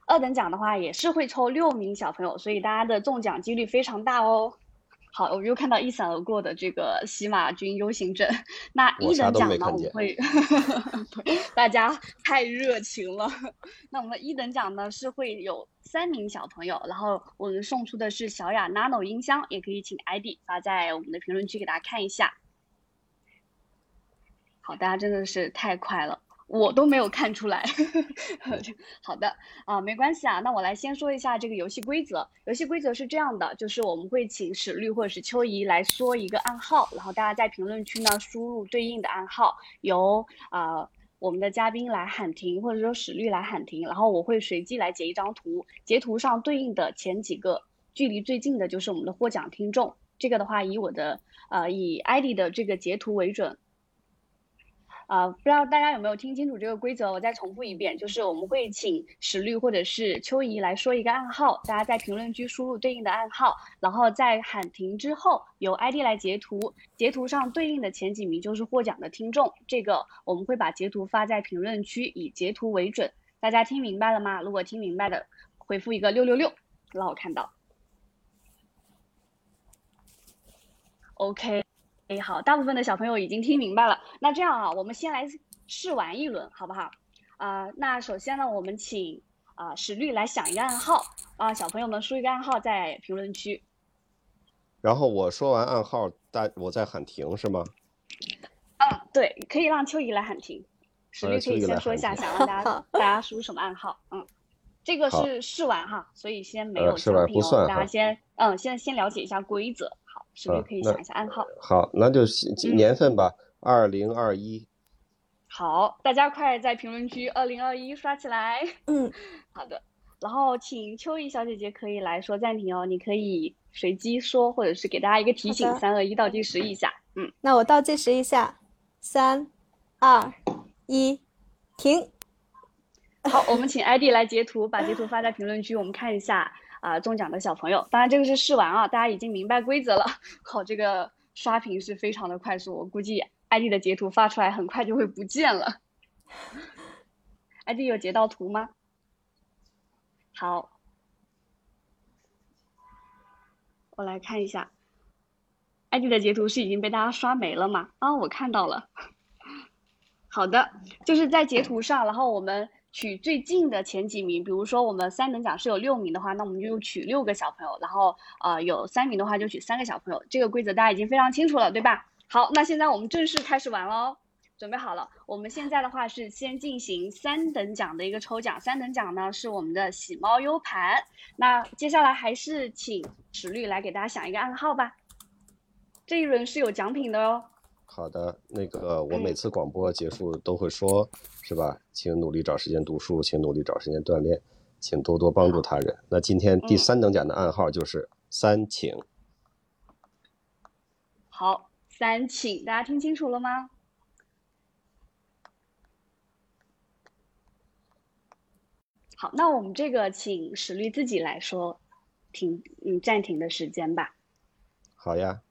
二等奖的话也是会抽六名小朋友，所以大家的中奖几率非常大哦。好，我又看到一闪而过的这个喜马军 U 型枕。那一等奖呢，我们会，大家太热情了。那我们一等奖呢是会有三名小朋友，然后我们送出的是小雅 Nano 音箱，也可以请 ID 发在我们的评论区给大家看一下。好，大家真的是太快了。我都没有看出来，好的啊，没关系啊。那我来先说一下这个游戏规则。游戏规则是这样的，就是我们会请史律或者是秋怡来说一个暗号，然后大家在评论区呢输入对应的暗号，由啊我们的嘉宾来喊停，或者说史律来喊停，然后我会随机来截一张图，截图上对应的前几个距离最近的就是我们的获奖听众。这个的话以我的呃以 ID 的这个截图为准。啊，不知道大家有没有听清楚这个规则？我再重复一遍，就是我们会请史律或者是秋怡来说一个暗号，大家在评论区输入对应的暗号，然后在喊停之后，由 ID 来截图，截图上对应的前几名就是获奖的听众。这个我们会把截图发在评论区，以截图为准。大家听明白了吗？如果听明白的，回复一个六六六，让我看到。OK。哎，好，大部分的小朋友已经听明白了。那这样啊，我们先来试玩一轮，好不好？啊，那首先呢，我们请啊史律来想一个暗号啊，小朋友们输一个暗号在评论区。然后我说完暗号，大我再喊停是吗？嗯，对，可以让秋怡来喊停。史律可以先说一下，想让大家 大家输什么暗号？嗯，这个是试玩哈，所以先没有奖品哦，大家先嗯，先先了解一下规则。是不是可以想一下暗号？好，那就年份吧，二零二一。好，大家快在评论区二零二一刷起来。嗯，好的。然后请秋怡小姐姐可以来说暂停哦，你可以随机说，或者是给大家一个提醒，三二一倒计时一下。嗯，那我倒计时一下，三二一，停。好，我们请 ID 来截图，把截图发在评论区，我们看一下。啊，中奖的小朋友，当然这个是试玩啊，大家已经明白规则了。好，这个刷屏是非常的快速，我估计 ID 的截图发出来很快就会不见了。ID 有截到图吗？好，我来看一下，ID 的截图是已经被大家刷没了吗？啊，我看到了。好的，就是在截图上，然后我们。取最近的前几名，比如说我们三等奖是有六名的话，那我们就取六个小朋友，然后呃有三名的话就取三个小朋友。这个规则大家已经非常清楚了，对吧？好，那现在我们正式开始玩喽，准备好了。我们现在的话是先进行三等奖的一个抽奖，三等奖呢是我们的喜猫 U 盘。那接下来还是请史律来给大家想一个暗号吧。这一轮是有奖品的哦。好的，那个我每次广播结束都会说，是吧？请努力找时间读书，请努力找时间锻炼，请多多帮助他人。那今天第三等奖的暗号就是三请。好，三请，大家听清楚了吗？好，那我们这个请史律自己来说停，嗯，暂停的时间吧。好呀。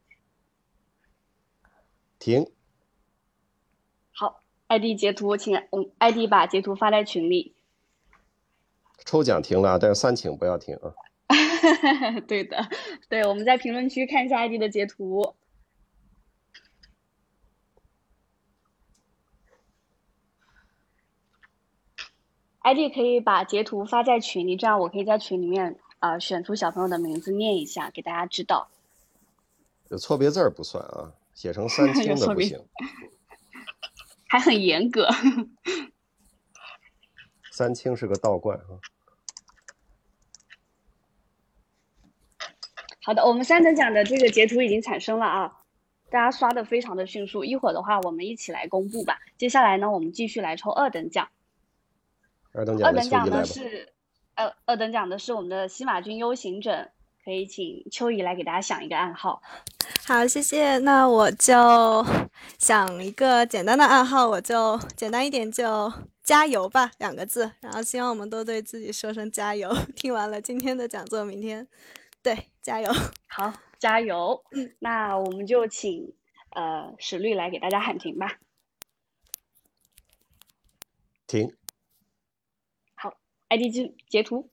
停。好，ID 截图，请嗯，ID 把截图发在群里。抽奖停了，但是三请不要停啊。对的，对，我们在评论区看一下 ID 的截图。ID 可以把截图发在群里，这样我可以在群里面呃选出小朋友的名字念一下，给大家知道。有错别字不算啊，写成 三清的不行。还很严格。三清是个道观啊。好的，我们三等奖的这个截图已经产生了啊，大家刷的非常的迅速。一会儿的话，我们一起来公布吧。接下来呢，我们继续来抽二等奖。二等奖二等奖呢是，呃，二等奖的是我们的西马军 U 型枕，可以请秋怡来给大家想一个暗号。好，谢谢。那我就想一个简单的暗号，我就简单一点，就加油吧，两个字。然后希望我们都对自己说声加油。听完了今天的讲座，明天，对，加油。好，加油。嗯，那我们就请呃史律来给大家喊停吧。停。好 ID 截截图，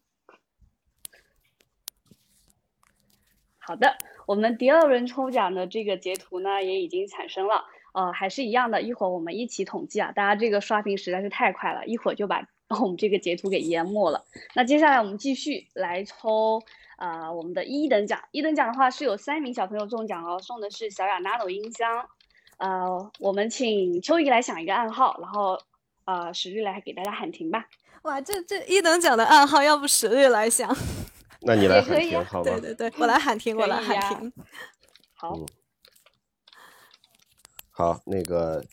好的，我们第二轮抽奖的这个截图呢也已经产生了，呃，还是一样的，一会儿我们一起统计啊，大家这个刷屏实在是太快了，一会儿就把我们这个截图给淹没了。那接下来我们继续来抽啊，我们的一等奖，一等奖的话是有三名小朋友中奖哦，送的是小雅 Nano 音箱，呃，我们请秋怡来想一个暗号，然后呃史律来给大家喊停吧。哇，这这一等奖的暗号，要不史律来想？那你来喊停好吗？对对对，我来喊停，我来喊停。好。好，那个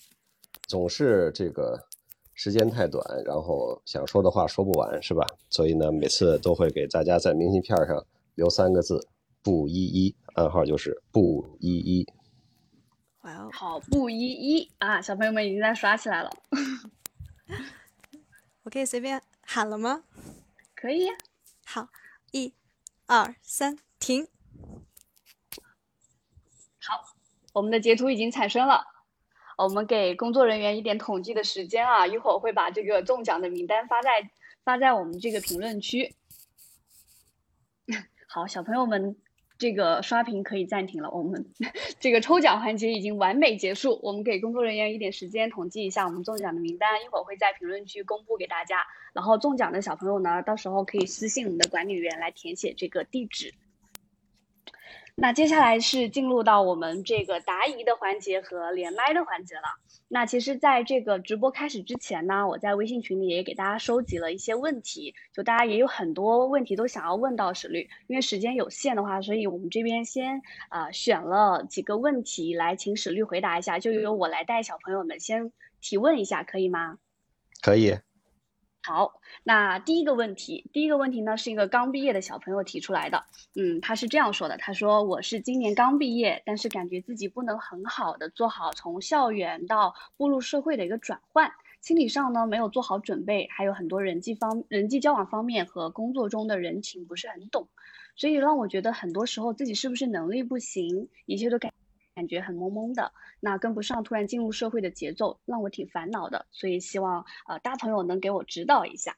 总是这个时间太短，然后想说的话说不完，是吧？所以呢，每次都会给大家在明信片上留三个字“不依依”，暗号就是“不依依”。哇哦，好，不依依啊！小朋友们已经在刷起来了。我可以随便喊了吗？可以。好，一、二、三，停。好，我们的截图已经产生了。我们给工作人员一点统计的时间啊，一会儿会把这个中奖的名单发在发在我们这个评论区。好，小朋友们。这个刷屏可以暂停了，我们 这个抽奖环节已经完美结束。我们给工作人员一点时间统计一下我们中奖的名单，一会儿会在评论区公布给大家。然后中奖的小朋友呢，到时候可以私信我们的管理员来填写这个地址。那接下来是进入到我们这个答疑的环节和连麦的环节了。那其实，在这个直播开始之前呢，我在微信群里也给大家收集了一些问题，就大家也有很多问题都想要问到史律，因为时间有限的话，所以我们这边先啊选了几个问题来请史律回答一下，就由我来带小朋友们先提问一下，可以吗？可以。好，那第一个问题，第一个问题呢是一个刚毕业的小朋友提出来的。嗯，他是这样说的，他说我是今年刚毕业，但是感觉自己不能很好的做好从校园到步入社会的一个转换，心理上呢没有做好准备，还有很多人际方人际交往方面和工作中的人情不是很懂，所以让我觉得很多时候自己是不是能力不行，一切都感。感觉很懵懵的，那跟不上突然进入社会的节奏，让我挺烦恼的，所以希望呃大朋友能给我指导一下。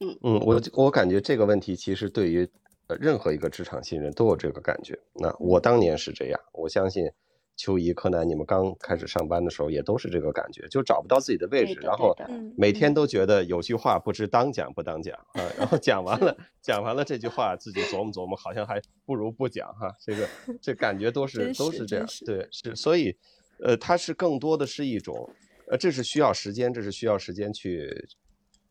嗯嗯，我我感觉这个问题其实对于呃任何一个职场新人都有这个感觉。那我当年是这样，我相信。秋怡、柯南，你们刚开始上班的时候也都是这个感觉，就找不到自己的位置，然后每天都觉得有句话不知当讲不当讲啊，然后讲完了，讲完了这句话，自己琢磨琢磨，好像还不如不讲哈，这个这感觉都 是都是这样，对，是所以，呃，它是更多的是一种，呃，这是需要时间，这是需要时间去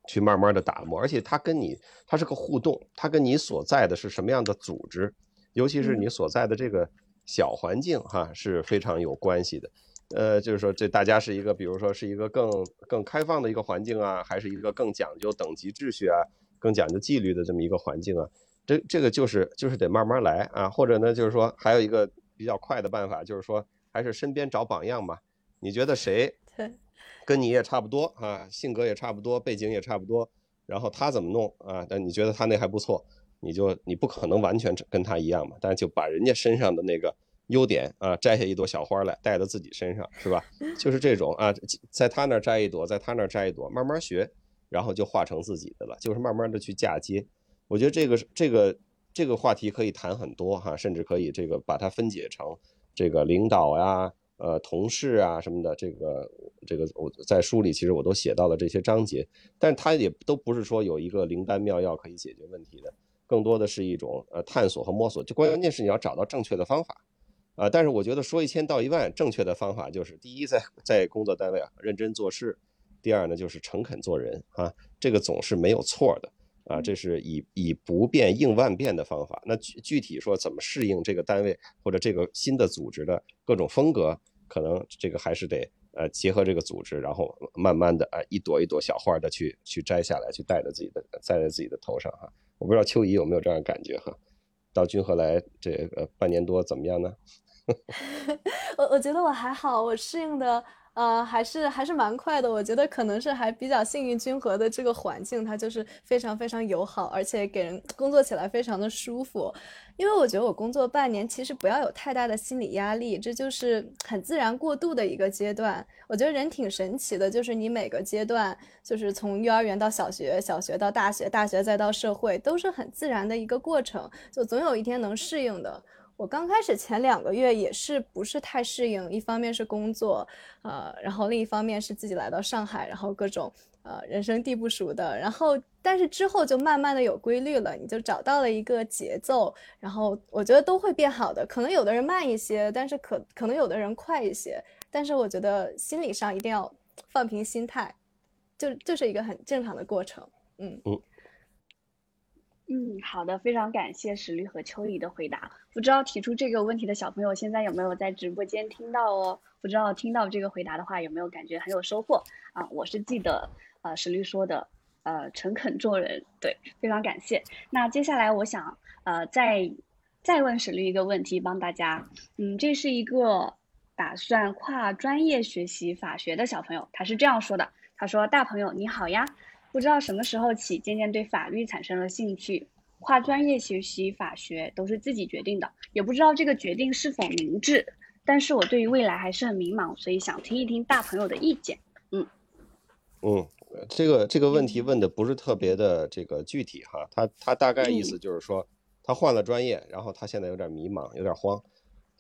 去慢慢的打磨，而且它跟你它是个互动，它跟你所在的是什么样的组织，尤其是你所在的这个。小环境哈是非常有关系的，呃，就是说这大家是一个，比如说是一个更更开放的一个环境啊，还是一个更讲究等级秩序啊，更讲究纪律的这么一个环境啊，这这个就是就是得慢慢来啊，或者呢就是说还有一个比较快的办法，就是说还是身边找榜样吧，你觉得谁 跟你也差不多啊，性格也差不多，背景也差不多，然后他怎么弄啊？但你觉得他那还不错。你就你不可能完全跟他一样嘛，但是就把人家身上的那个优点啊，摘下一朵小花来带到自己身上，是吧？就是这种啊，在他那儿摘一朵，在他那儿摘一朵，慢慢学，然后就化成自己的了，就是慢慢的去嫁接。我觉得这个这个这个话题可以谈很多哈，甚至可以这个把它分解成这个领导呀。呃，同事啊什么的，这个这个我在书里其实我都写到了这些章节，但是它也都不是说有一个灵丹妙药可以解决问题的，更多的是一种呃探索和摸索。就关键是你要找到正确的方法，啊，但是我觉得说一千道一万，正确的方法就是第一，在在工作单位啊认真做事；第二呢，就是诚恳做人啊，这个总是没有错的。啊，这是以以不变应万变的方法。那具具体说怎么适应这个单位或者这个新的组织的各种风格，可能这个还是得呃结合这个组织，然后慢慢的啊一朵一朵小花的去去摘下来，去戴在自己的戴在自己的头上哈。我不知道秋怡有没有这样的感觉哈？到君和来这个半年多怎么样呢？我我觉得我还好，我适应的。呃，还是还是蛮快的，我觉得可能是还比较幸运，君和的这个环境它就是非常非常友好，而且给人工作起来非常的舒服。因为我觉得我工作半年，其实不要有太大的心理压力，这就是很自然过渡的一个阶段。我觉得人挺神奇的，就是你每个阶段，就是从幼儿园到小学，小学到大学，大学再到社会，都是很自然的一个过程，就总有一天能适应的。我刚开始前两个月也是不是太适应，一方面是工作，呃，然后另一方面是自己来到上海，然后各种呃人生地不熟的，然后但是之后就慢慢的有规律了，你就找到了一个节奏，然后我觉得都会变好的，可能有的人慢一些，但是可可能有的人快一些，但是我觉得心理上一定要放平心态，就就是一个很正常的过程，嗯。嗯，好的，非常感谢石律和秋怡的回答。不知道提出这个问题的小朋友现在有没有在直播间听到哦？不知道听到这个回答的话有没有感觉很有收获啊？我是记得，呃，石律说的，呃，诚恳做人，对，非常感谢。那接下来我想，呃，再再问石律一个问题，帮大家，嗯，这是一个打算跨专业学习法学的小朋友，他是这样说的，他说：“大朋友你好呀。”不知道什么时候起，渐渐对法律产生了兴趣，跨专业学习法学都是自己决定的，也不知道这个决定是否明智。但是我对于未来还是很迷茫，所以想听一听大朋友的意见。嗯，嗯，这个这个问题问的不是特别的这个具体哈，他他大概意思就是说，他换了专业，然后他现在有点迷茫，有点慌。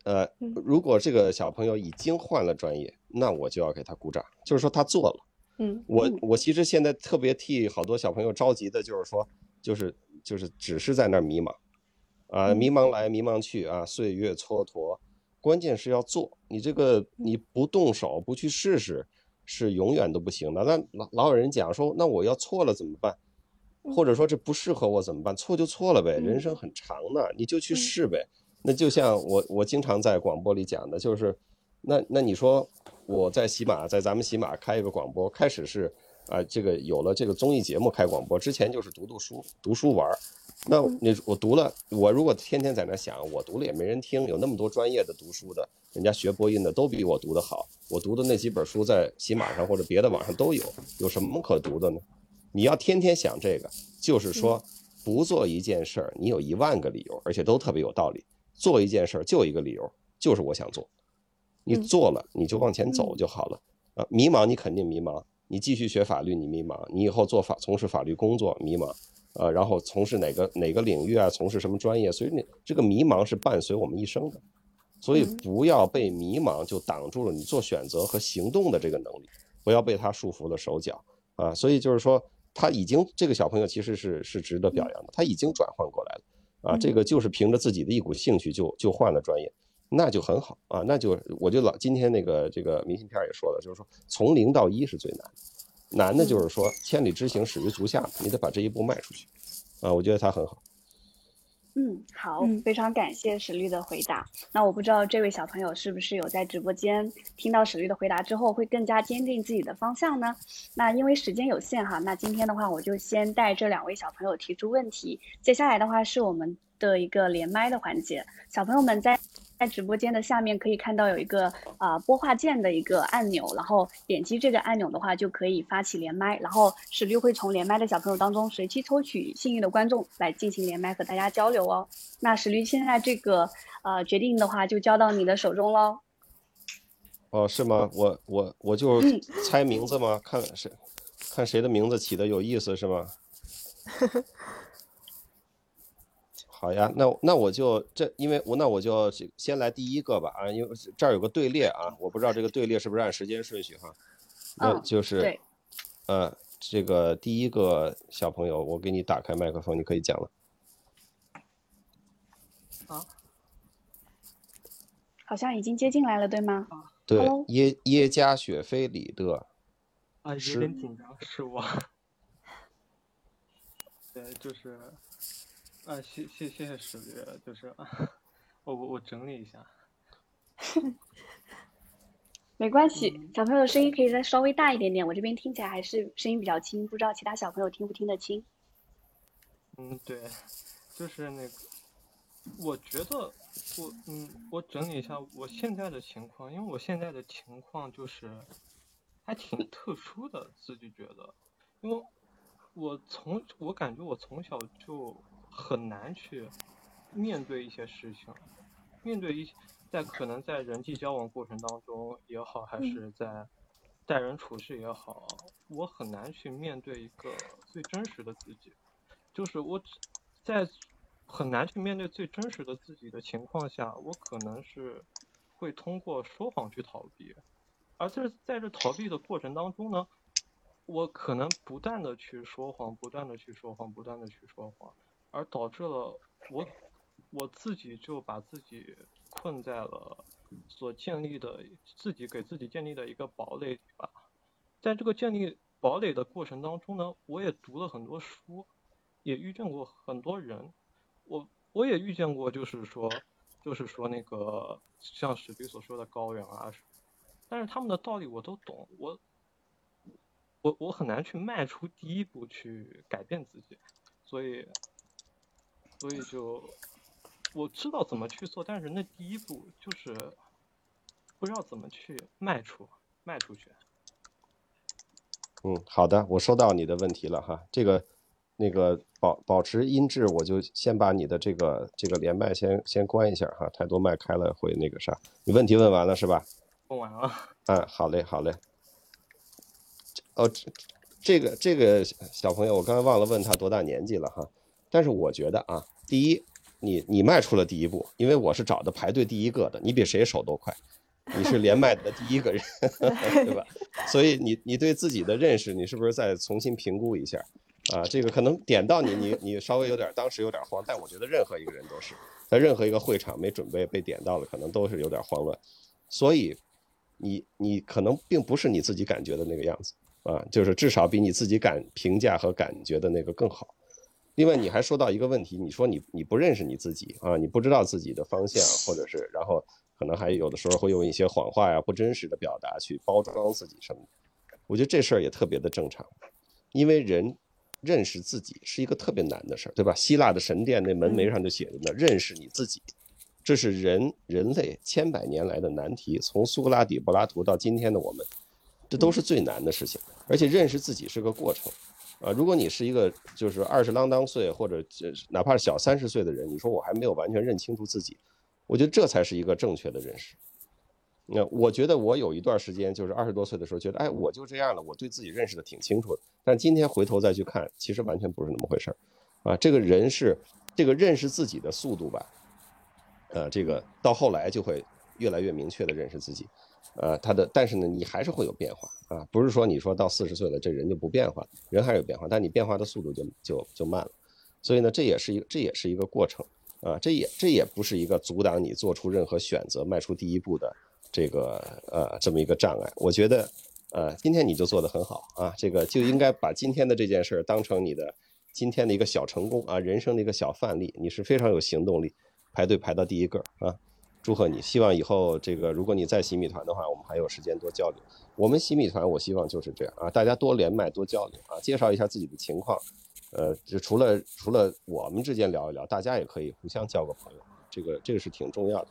呃，如果这个小朋友已经换了专业，那我就要给他鼓掌，就是说他做了。嗯，我我其实现在特别替好多小朋友着急的，就是说，就是就是只是在那儿迷茫，啊，迷茫来迷茫去啊，岁月蹉跎，关键是要做。你这个你不动手不去试试，是永远都不行的。那老老有人讲说，那我要错了怎么办？或者说这不适合我怎么办？错就错了呗，人生很长呢，你就去试呗。那就像我我经常在广播里讲的，就是，那那你说。我在喜马，在咱们喜马开一个广播，开始是，啊，这个有了这个综艺节目开广播，之前就是读读书，读书玩儿。那你我读了，我如果天天在那想，我读了也没人听，有那么多专业的读书的，人家学播音的都比我读得好，我读的那几本书在喜马上或者别的网上都有，有什么可读的呢？你要天天想这个，就是说不做一件事儿，你有一万个理由，而且都特别有道理；做一件事儿就一个理由，就是我想做。你做了，你就往前走就好了啊！迷茫，你肯定迷茫。你继续学法律，你迷茫；你以后做法从事法律工作，迷茫。啊，然后从事哪个哪个领域啊？从事什么专业？所以你这个迷茫是伴随我们一生的。所以不要被迷茫就挡住了你做选择和行动的这个能力，不要被他束缚了手脚啊！所以就是说，他已经这个小朋友其实是是值得表扬的，他已经转换过来了啊！这个就是凭着自己的一股兴趣就就换了专业。那就很好啊，那就我就老今天那个这个明信片也说了，就是说从零到一是最难，难的就是说千里之行始于足下，你得把这一步迈出去啊，我觉得他很好。嗯，好，非常感谢史律的回答。那我不知道这位小朋友是不是有在直播间听到史律的回答之后，会更加坚定自己的方向呢？那因为时间有限哈，那今天的话我就先带这两位小朋友提出问题，接下来的话是我们的一个连麦的环节。小朋友们在在直播间的下面可以看到有一个啊播话键的一个按钮，然后点击这个按钮的话就可以发起连麦，然后史律会从连麦的小朋友当中随机抽取幸运的观众来进行连麦和大家交流哦。那史律现在这个呃决定的话就交到你的手中喽。哦，是吗？我我我就猜名字吗？看谁看谁的名字起的有意思是吗？好呀，那那我就这，因为我那我就先来第一个吧啊，因为这儿有个队列啊，我不知道这个队列是不是按时间顺序哈，那就是，呃，这个第一个小朋友，我给你打开麦克风，你可以讲了。好，好像已经接进来了，对吗？对，耶耶加雪菲里的，啊，有点紧张，是我。对，就是。啊，谢谢谢谢史律，就是我我我整理一下，没关系，小朋友声音可以再稍微大一点点，我这边听起来还是声音比较轻，不知道其他小朋友听不听得清。嗯，对，就是那个，我觉得我嗯，我整理一下我现在的情况，因为我现在的情况就是还挺特殊的，自己觉得，因为我从我感觉我从小就。很难去面对一些事情，面对一些在可能在人际交往过程当中也好，还是在待人处事也好，我很难去面对一个最真实的自己。就是我在很难去面对最真实的自己的情况下，我可能是会通过说谎去逃避，而在在这逃避的过程当中呢，我可能不断的去说谎，不断的去说谎，不断的去说谎。而导致了我我自己就把自己困在了所建立的自己给自己建立的一个堡垒里吧。在这个建立堡垒的过程当中呢，我也读了很多书，也遇见过很多人。我我也遇见过，就是说，就是说那个像史迪所说的高人啊，但是他们的道理我都懂，我我我很难去迈出第一步去改变自己，所以。所以就我知道怎么去做，但是那第一步就是不知道怎么去迈出，迈出去。嗯，好的，我收到你的问题了哈。这个那个保保持音质，我就先把你的这个这个连麦先先关一下哈，太多麦开了会那个啥。你问题问完了是吧？问完了。嗯，好嘞，好嘞。哦，这这个这个小朋友，我刚才忘了问他多大年纪了哈。但是我觉得啊，第一，你你迈出了第一步，因为我是找的排队第一个的，你比谁手都快，你是连麦的第一个人，对吧？所以你你对自己的认识，你是不是再重新评估一下？啊，这个可能点到你，你你稍微有点，当时有点慌，但我觉得任何一个人都是在任何一个会场没准备被点到了，可能都是有点慌乱。所以你你可能并不是你自己感觉的那个样子啊，就是至少比你自己感评价和感觉的那个更好。另外，你还说到一个问题，你说你你不认识你自己啊，你不知道自己的方向，或者是然后可能还有的时候会用一些谎话呀、不真实的表达去包装自己什么的。我觉得这事儿也特别的正常，因为人认识自己是一个特别难的事儿，对吧？希腊的神殿那门楣上就写着呢，认识你自己，这是人人类千百年来的难题，从苏格拉底、柏拉图到今天的我们，这都是最难的事情，而且认识自己是个过程。啊，如果你是一个就是二十啷当岁或者哪怕是小三十岁的人，你说我还没有完全认清楚自己，我觉得这才是一个正确的认识。那我觉得我有一段时间就是二十多岁的时候，觉得哎我就这样了，我对自己认识的挺清楚的。但今天回头再去看，其实完全不是那么回事儿。啊，这个人是这个认识自己的速度吧，呃，这个到后来就会越来越明确的认识自己。呃，他的，但是呢，你还是会有变化啊，不是说你说到四十岁了，这人就不变化，人还是有变化，但你变化的速度就就就慢了，所以呢，这也是一个这也是一个过程啊，这也这也不是一个阻挡你做出任何选择、迈出第一步的这个呃这么一个障碍。我觉得，呃，今天你就做得很好啊，这个就应该把今天的这件事儿当成你的今天的一个小成功啊，人生的一个小范例，你是非常有行动力，排队排到第一个啊。祝贺你！希望以后这个，如果你在洗米团的话，我们还有时间多交流。我们洗米团，我希望就是这样啊，大家多连麦，多交流啊，介绍一下自己的情况，呃，就除了除了我们之间聊一聊，大家也可以互相交个朋友，这个这个是挺重要的。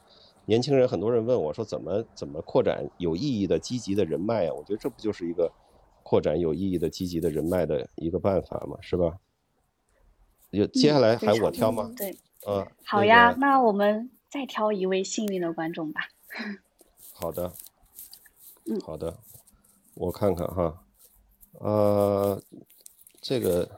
年轻人很多人问我说怎么怎么扩展有意义的积极的人脉啊？我觉得这不就是一个扩展有意义的积极的人脉的一个办法嘛，是吧？就接下来还我挑吗？对，嗯，好呀，那我们再挑一位幸运的观众吧。好的，嗯，好的，我看看哈，呃，这个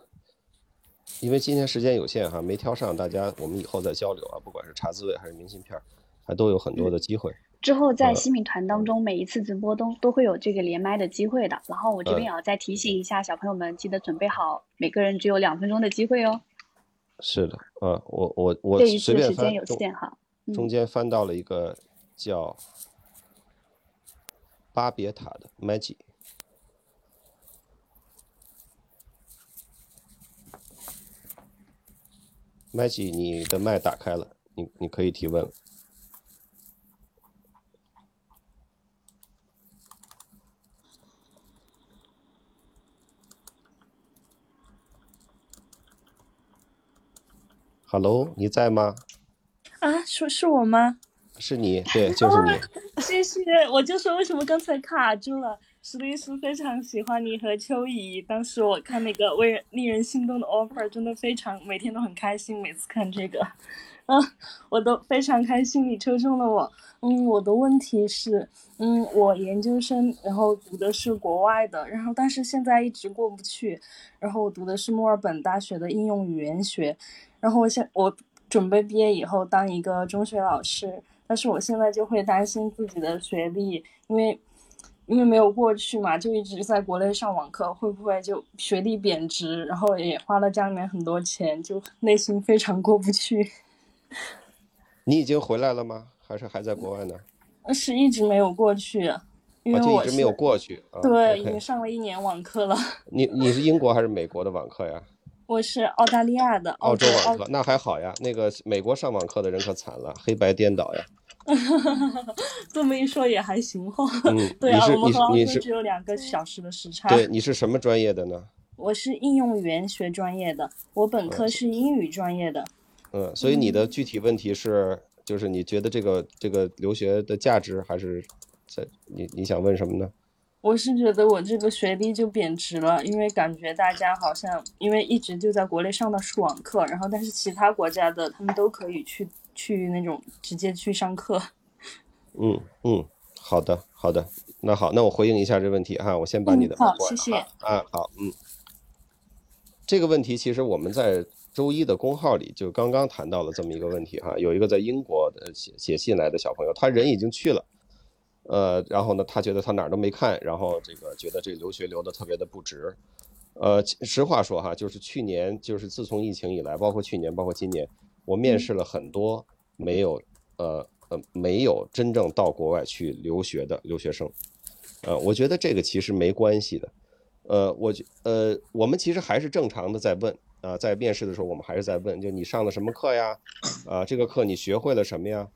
因为今天时间有限哈，没挑上，大家我们以后再交流啊，不管是查滋味还是明信片。还都有很多的机会。之后在新米团当中，每一次直播都都会有这个连麦的机会的。然后我这边也要再提醒一下小朋友们，记得准备好，每个人只有两分钟的机会哦。是的，啊，我我我这一次时间有限哈。中间翻到了一个叫巴别塔的 Maggie。Maggie，你的麦打开了，你你可以提问了。Hello，你在吗？啊，是是我吗？是你，对，就是你。谢谢，我就说为什么刚才卡住了。史律师非常喜欢你和秋怡，当时我看那个为人令人心动的 offer，真的非常，每天都很开心，每次看这个，嗯，我都非常开心，你抽中了我。嗯，我的问题是，嗯，我研究生，然后读的是国外的，然后但是现在一直过不去，然后我读的是墨尔本大学的应用语言学。然后我现我准备毕业以后当一个中学老师，但是我现在就会担心自己的学历，因为因为没有过去嘛，就一直在国内上网课，会不会就学历贬值？然后也花了家里面很多钱，就内心非常过不去。你已经回来了吗？还是还在国外呢？是一直没有过去，因为我一直没有过去。对，已经上了一年网课了。你你是英国还是美国的网课呀？我是澳大利亚的，澳洲网课那还好呀。那个美国上网课的人可惨了，黑白颠倒呀。这么一说也还行哈。嗯，对啊，我们和澳洲只有两个小时的时差。对，你是什么专业的呢？我是应用语言学专业的，我本科是英语专业的。嗯，所以你的具体问题是，就是你觉得这个这个留学的价值，还是在你你想问什么呢？我是觉得我这个学历就贬值了，因为感觉大家好像因为一直就在国内上的是网课，然后但是其他国家的他们都可以去去那种直接去上课。嗯嗯，好的好的，那好，那我回应一下这问题哈，我先把你的好，谢谢啊好嗯，这个问题其实我们在周一的公号里就刚刚谈到了这么一个问题哈，有一个在英国的写写信来的小朋友，他人已经去了。呃，然后呢，他觉得他哪儿都没看，然后这个觉得这留学留的特别的不值。呃，实话说哈，就是去年，就是自从疫情以来，包括去年，包括今年，我面试了很多没有，呃呃，没有真正到国外去留学的留学生。呃，我觉得这个其实没关系的。呃，我觉，呃，我们其实还是正常的在问啊，在面试的时候，我们还是在问，就你上了什么课呀？啊，这个课你学会了什么呀？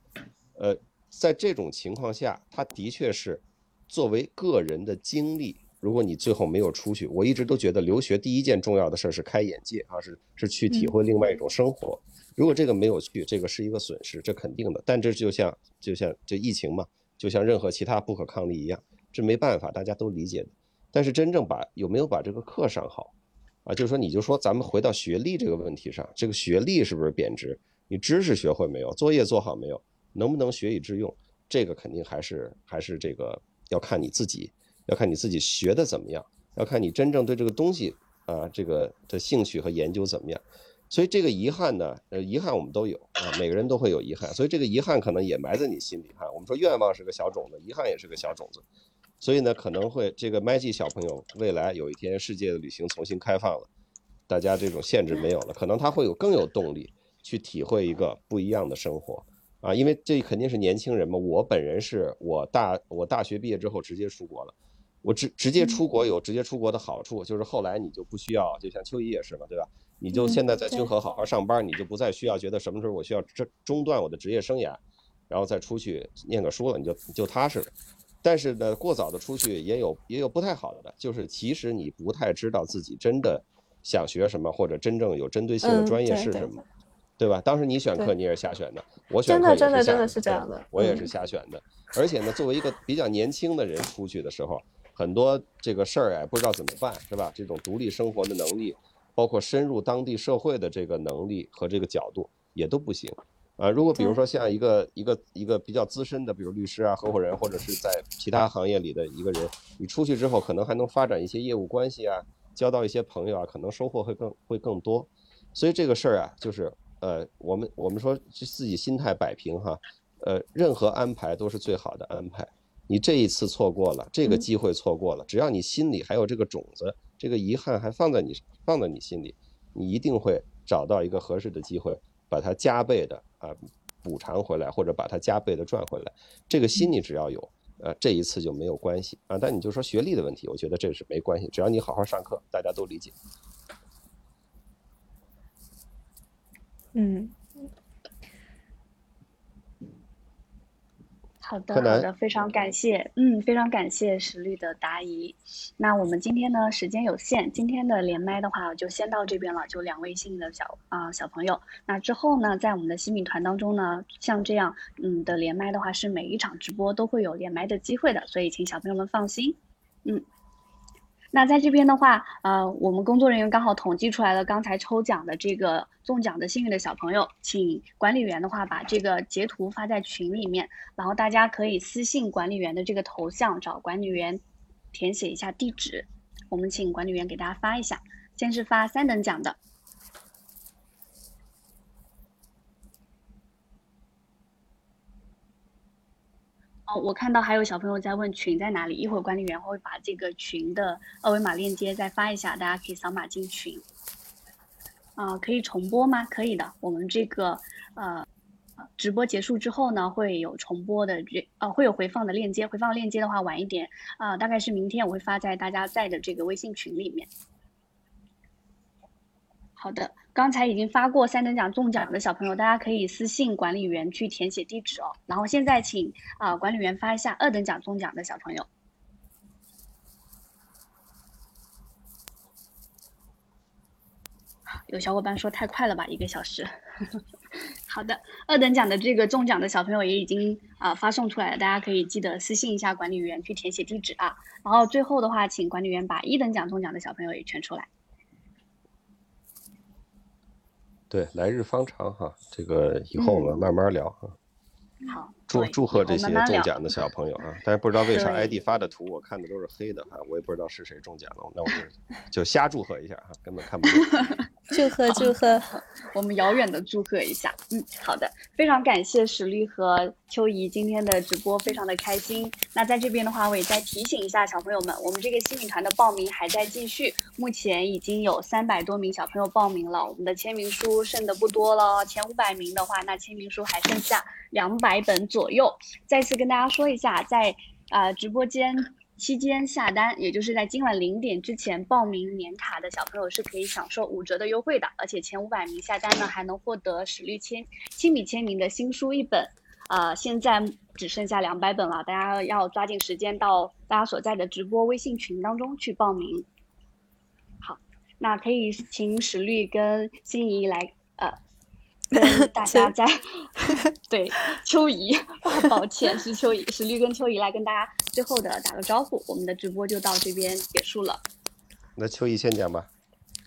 呃。在这种情况下，他的确是作为个人的经历。如果你最后没有出去，我一直都觉得留学第一件重要的事是开眼界啊，是是去体会另外一种生活。如果这个没有去，这个是一个损失，这肯定的。但这就像就像这疫情嘛，就像任何其他不可抗力一样，这没办法，大家都理解的。但是真正把有没有把这个课上好啊？就是说，你就说咱们回到学历这个问题上，这个学历是不是贬值？你知识学会没有？作业做好没有？能不能学以致用，这个肯定还是还是这个要看你自己，要看你自己学的怎么样，要看你真正对这个东西啊这个的兴趣和研究怎么样。所以这个遗憾呢，呃，遗憾我们都有啊，每个人都会有遗憾，所以这个遗憾可能也埋在你心里哈。我们说愿望是个小种子，遗憾也是个小种子，所以呢，可能会这个 Maggie 小朋友未来有一天世界的旅行重新开放了，大家这种限制没有了，可能他会有更有动力去体会一个不一样的生活。啊，因为这肯定是年轻人嘛。我本人是我大我大学毕业之后直接出国了，我直直接出国有直接出国的好处，就是后来你就不需要，就像秋怡也是嘛，对吧？你就现在在君和好好上班，你就不再需要觉得什么时候我需要这中断我的职业生涯，然后再出去念个书了，你就就踏实了。但是呢，过早的出去也有也有不太好的，就是其实你不太知道自己真的想学什么或者真正有针对性的专业是什么，对吧？当时你选课你也是瞎选的，我选课也是真的真的是这样的，我也是瞎选的。而且呢，作为一个比较年轻的人出去的时候，很多这个事儿哎不知道怎么办，是吧？这种独立生活的能力，包括深入当地社会的这个能力和这个角度也都不行。啊，如果比如说像一个一个一个比较资深的，比如律师啊、合伙人，或者是在其他行业里的一个人，你出去之后可能还能发展一些业务关系啊，交到一些朋友啊，可能收获会更会更多。所以这个事儿啊，就是呃，我们我们说自己心态摆平哈，呃，任何安排都是最好的安排。你这一次错过了这个机会，错过了，只要你心里还有这个种子，这个遗憾还放在你放在你心里，你一定会找到一个合适的机会。把它加倍的啊补偿回来，或者把它加倍的赚回来，这个心你只要有，呃，这一次就没有关系啊。但你就说学历的问题，我觉得这是没关系，只要你好好上课，大家都理解。嗯。好的，好的，非常感谢，嗯，非常感谢石律的答疑。那我们今天呢，时间有限，今天的连麦的话就先到这边了，就两位幸运的小啊小朋友。那之后呢，在我们的新米团当中呢，像这样嗯的连麦的话，是每一场直播都会有连麦的机会的，所以请小朋友们放心，嗯。那在这边的话，呃，我们工作人员刚好统计出来了刚才抽奖的这个中奖的幸运的小朋友，请管理员的话把这个截图发在群里面，然后大家可以私信管理员的这个头像，找管理员填写一下地址，我们请管理员给大家发一下，先是发三等奖的。我看到还有小朋友在问群在哪里，一会儿管理员会把这个群的二维码链接再发一下，大家可以扫码进群。啊，可以重播吗？可以的，我们这个呃直播结束之后呢，会有重播的这呃会有回放的链接，回放链接的话晚一点啊，大概是明天我会发在大家在的这个微信群里面。好的。刚才已经发过三等奖中奖的小朋友，大家可以私信管理员去填写地址哦。然后现在请啊管理员发一下二等奖中奖的小朋友。有小伙伴说太快了吧，一个小时。好的，二等奖的这个中奖的小朋友也已经啊发送出来了，大家可以记得私信一下管理员去填写地址啊。然后最后的话，请管理员把一等奖中奖的小朋友也圈出来。对，来日方长哈，这个以后我们慢慢聊哈。好，祝祝贺这些中奖的小朋友啊！但是不知道为啥 ID 发的图我看的都是黑的哈，我也不知道是谁中奖了，那我就就瞎祝贺一下哈，根本看不见。祝 贺祝贺，我们遥远的祝贺一下。嗯，好的，非常感谢史力和秋怡今天的直播，非常的开心。那在这边的话，我也再提醒一下小朋友们，我们这个新米团的报名还在继续，目前已经有三百多名小朋友报名了，我们的签名书剩的不多了，前五百名的话，那签名书还剩下两百本左右。再次跟大家说一下，在啊直播间。期间下单，也就是在今晚零点之前报名年卡的小朋友是可以享受五折的优惠的，而且前五百名下单呢还能获得史律签亲笔签名的新书一本，啊，现在只剩下两百本了，大家要抓紧时间到大家所在的直播微信群当中去报名。好，那可以请史律跟心仪来，呃。大家在 对秋怡，抱歉是秋怡，是绿跟秋怡来跟大家最后的打个招呼，我们的直播就到这边结束了。那秋怡先讲吧。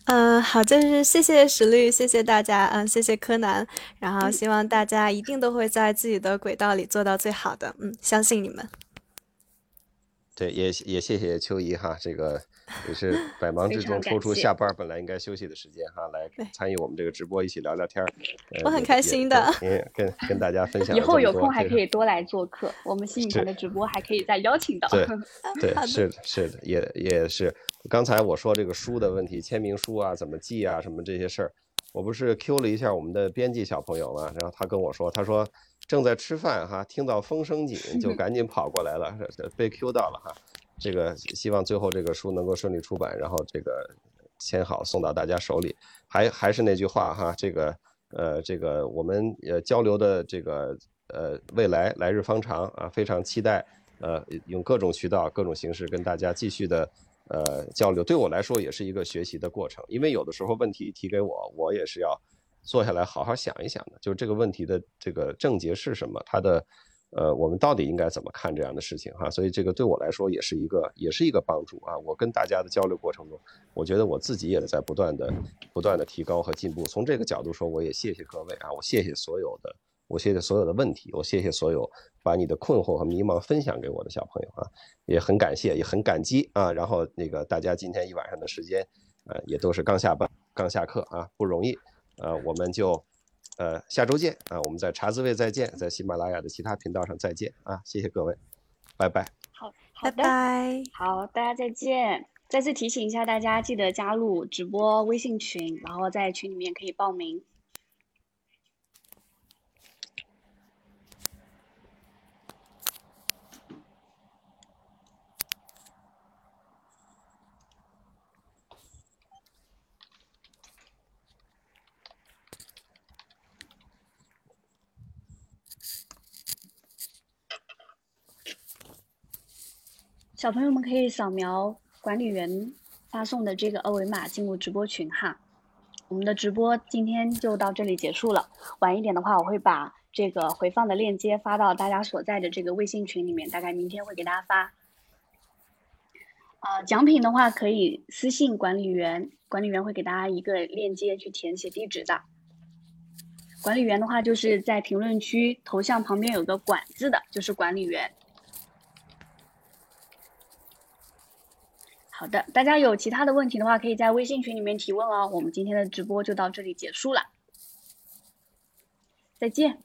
嗯，好，就是谢谢石律，谢谢大家，嗯，谢谢柯南，然后希望大家一定都会在自己的轨道里做到最好的，嗯，相信你们。对，也也谢谢秋怡哈，这个。也是百忙之中抽出下班本来应该休息的时间哈，来参与我们这个直播，一起聊聊天儿。我很开心的，跟跟大家分享。以后有空还可以多来做客，我们新影团的直播还可以再邀请到。对 对，是的，是的，也也是。刚才我说这个书的问题，签名书啊，怎么寄啊，什么这些事儿，我不是 Q 了一下我们的编辑小朋友嘛，然后他跟我说，他说正在吃饭哈，听到风声紧，就赶紧跑过来了，被 Q 到了哈。这个希望最后这个书能够顺利出版，然后这个签好送到大家手里。还还是那句话哈，这个呃这个我们呃交流的这个呃未来来日方长啊，非常期待呃用各种渠道各种形式跟大家继续的呃交流，对我来说也是一个学习的过程。因为有的时候问题提给我，我也是要坐下来好好想一想的，就是这个问题的这个症结是什么，它的呃我们到底应该怎么看这样的事情哈。所以这个对我来说也是一个也是一个帮助啊。我跟大家的交流过程中，我觉得我自己也在不断的不断的提高和进步。从这个角度说，我也谢谢各位啊，我谢谢所有的。我谢谢所有的问题，我谢谢所有把你的困惑和迷茫分享给我的小朋友啊，也很感谢，也很感激啊。然后那个大家今天一晚上的时间，呃，也都是刚下班、刚下课啊，不容易。呃，我们就呃下周见啊，我们在茶滋味再见，在喜马拉雅的其他频道上再见啊，谢谢各位，拜拜。好，好的，拜。好，大家再见。再次提醒一下大家，记得加入直播微信群，然后在群里面可以报名。小朋友们可以扫描管理员发送的这个二维码进入直播群哈。我们的直播今天就到这里结束了。晚一点的话，我会把这个回放的链接发到大家所在的这个微信群里面，大概明天会给大家发。啊，奖品的话可以私信管理员，管理员会给大家一个链接去填写地址的。管理员的话就是在评论区头像旁边有个管字的，就是管理员。好的，大家有其他的问题的话，可以在微信群里面提问哦。我们今天的直播就到这里结束了，再见。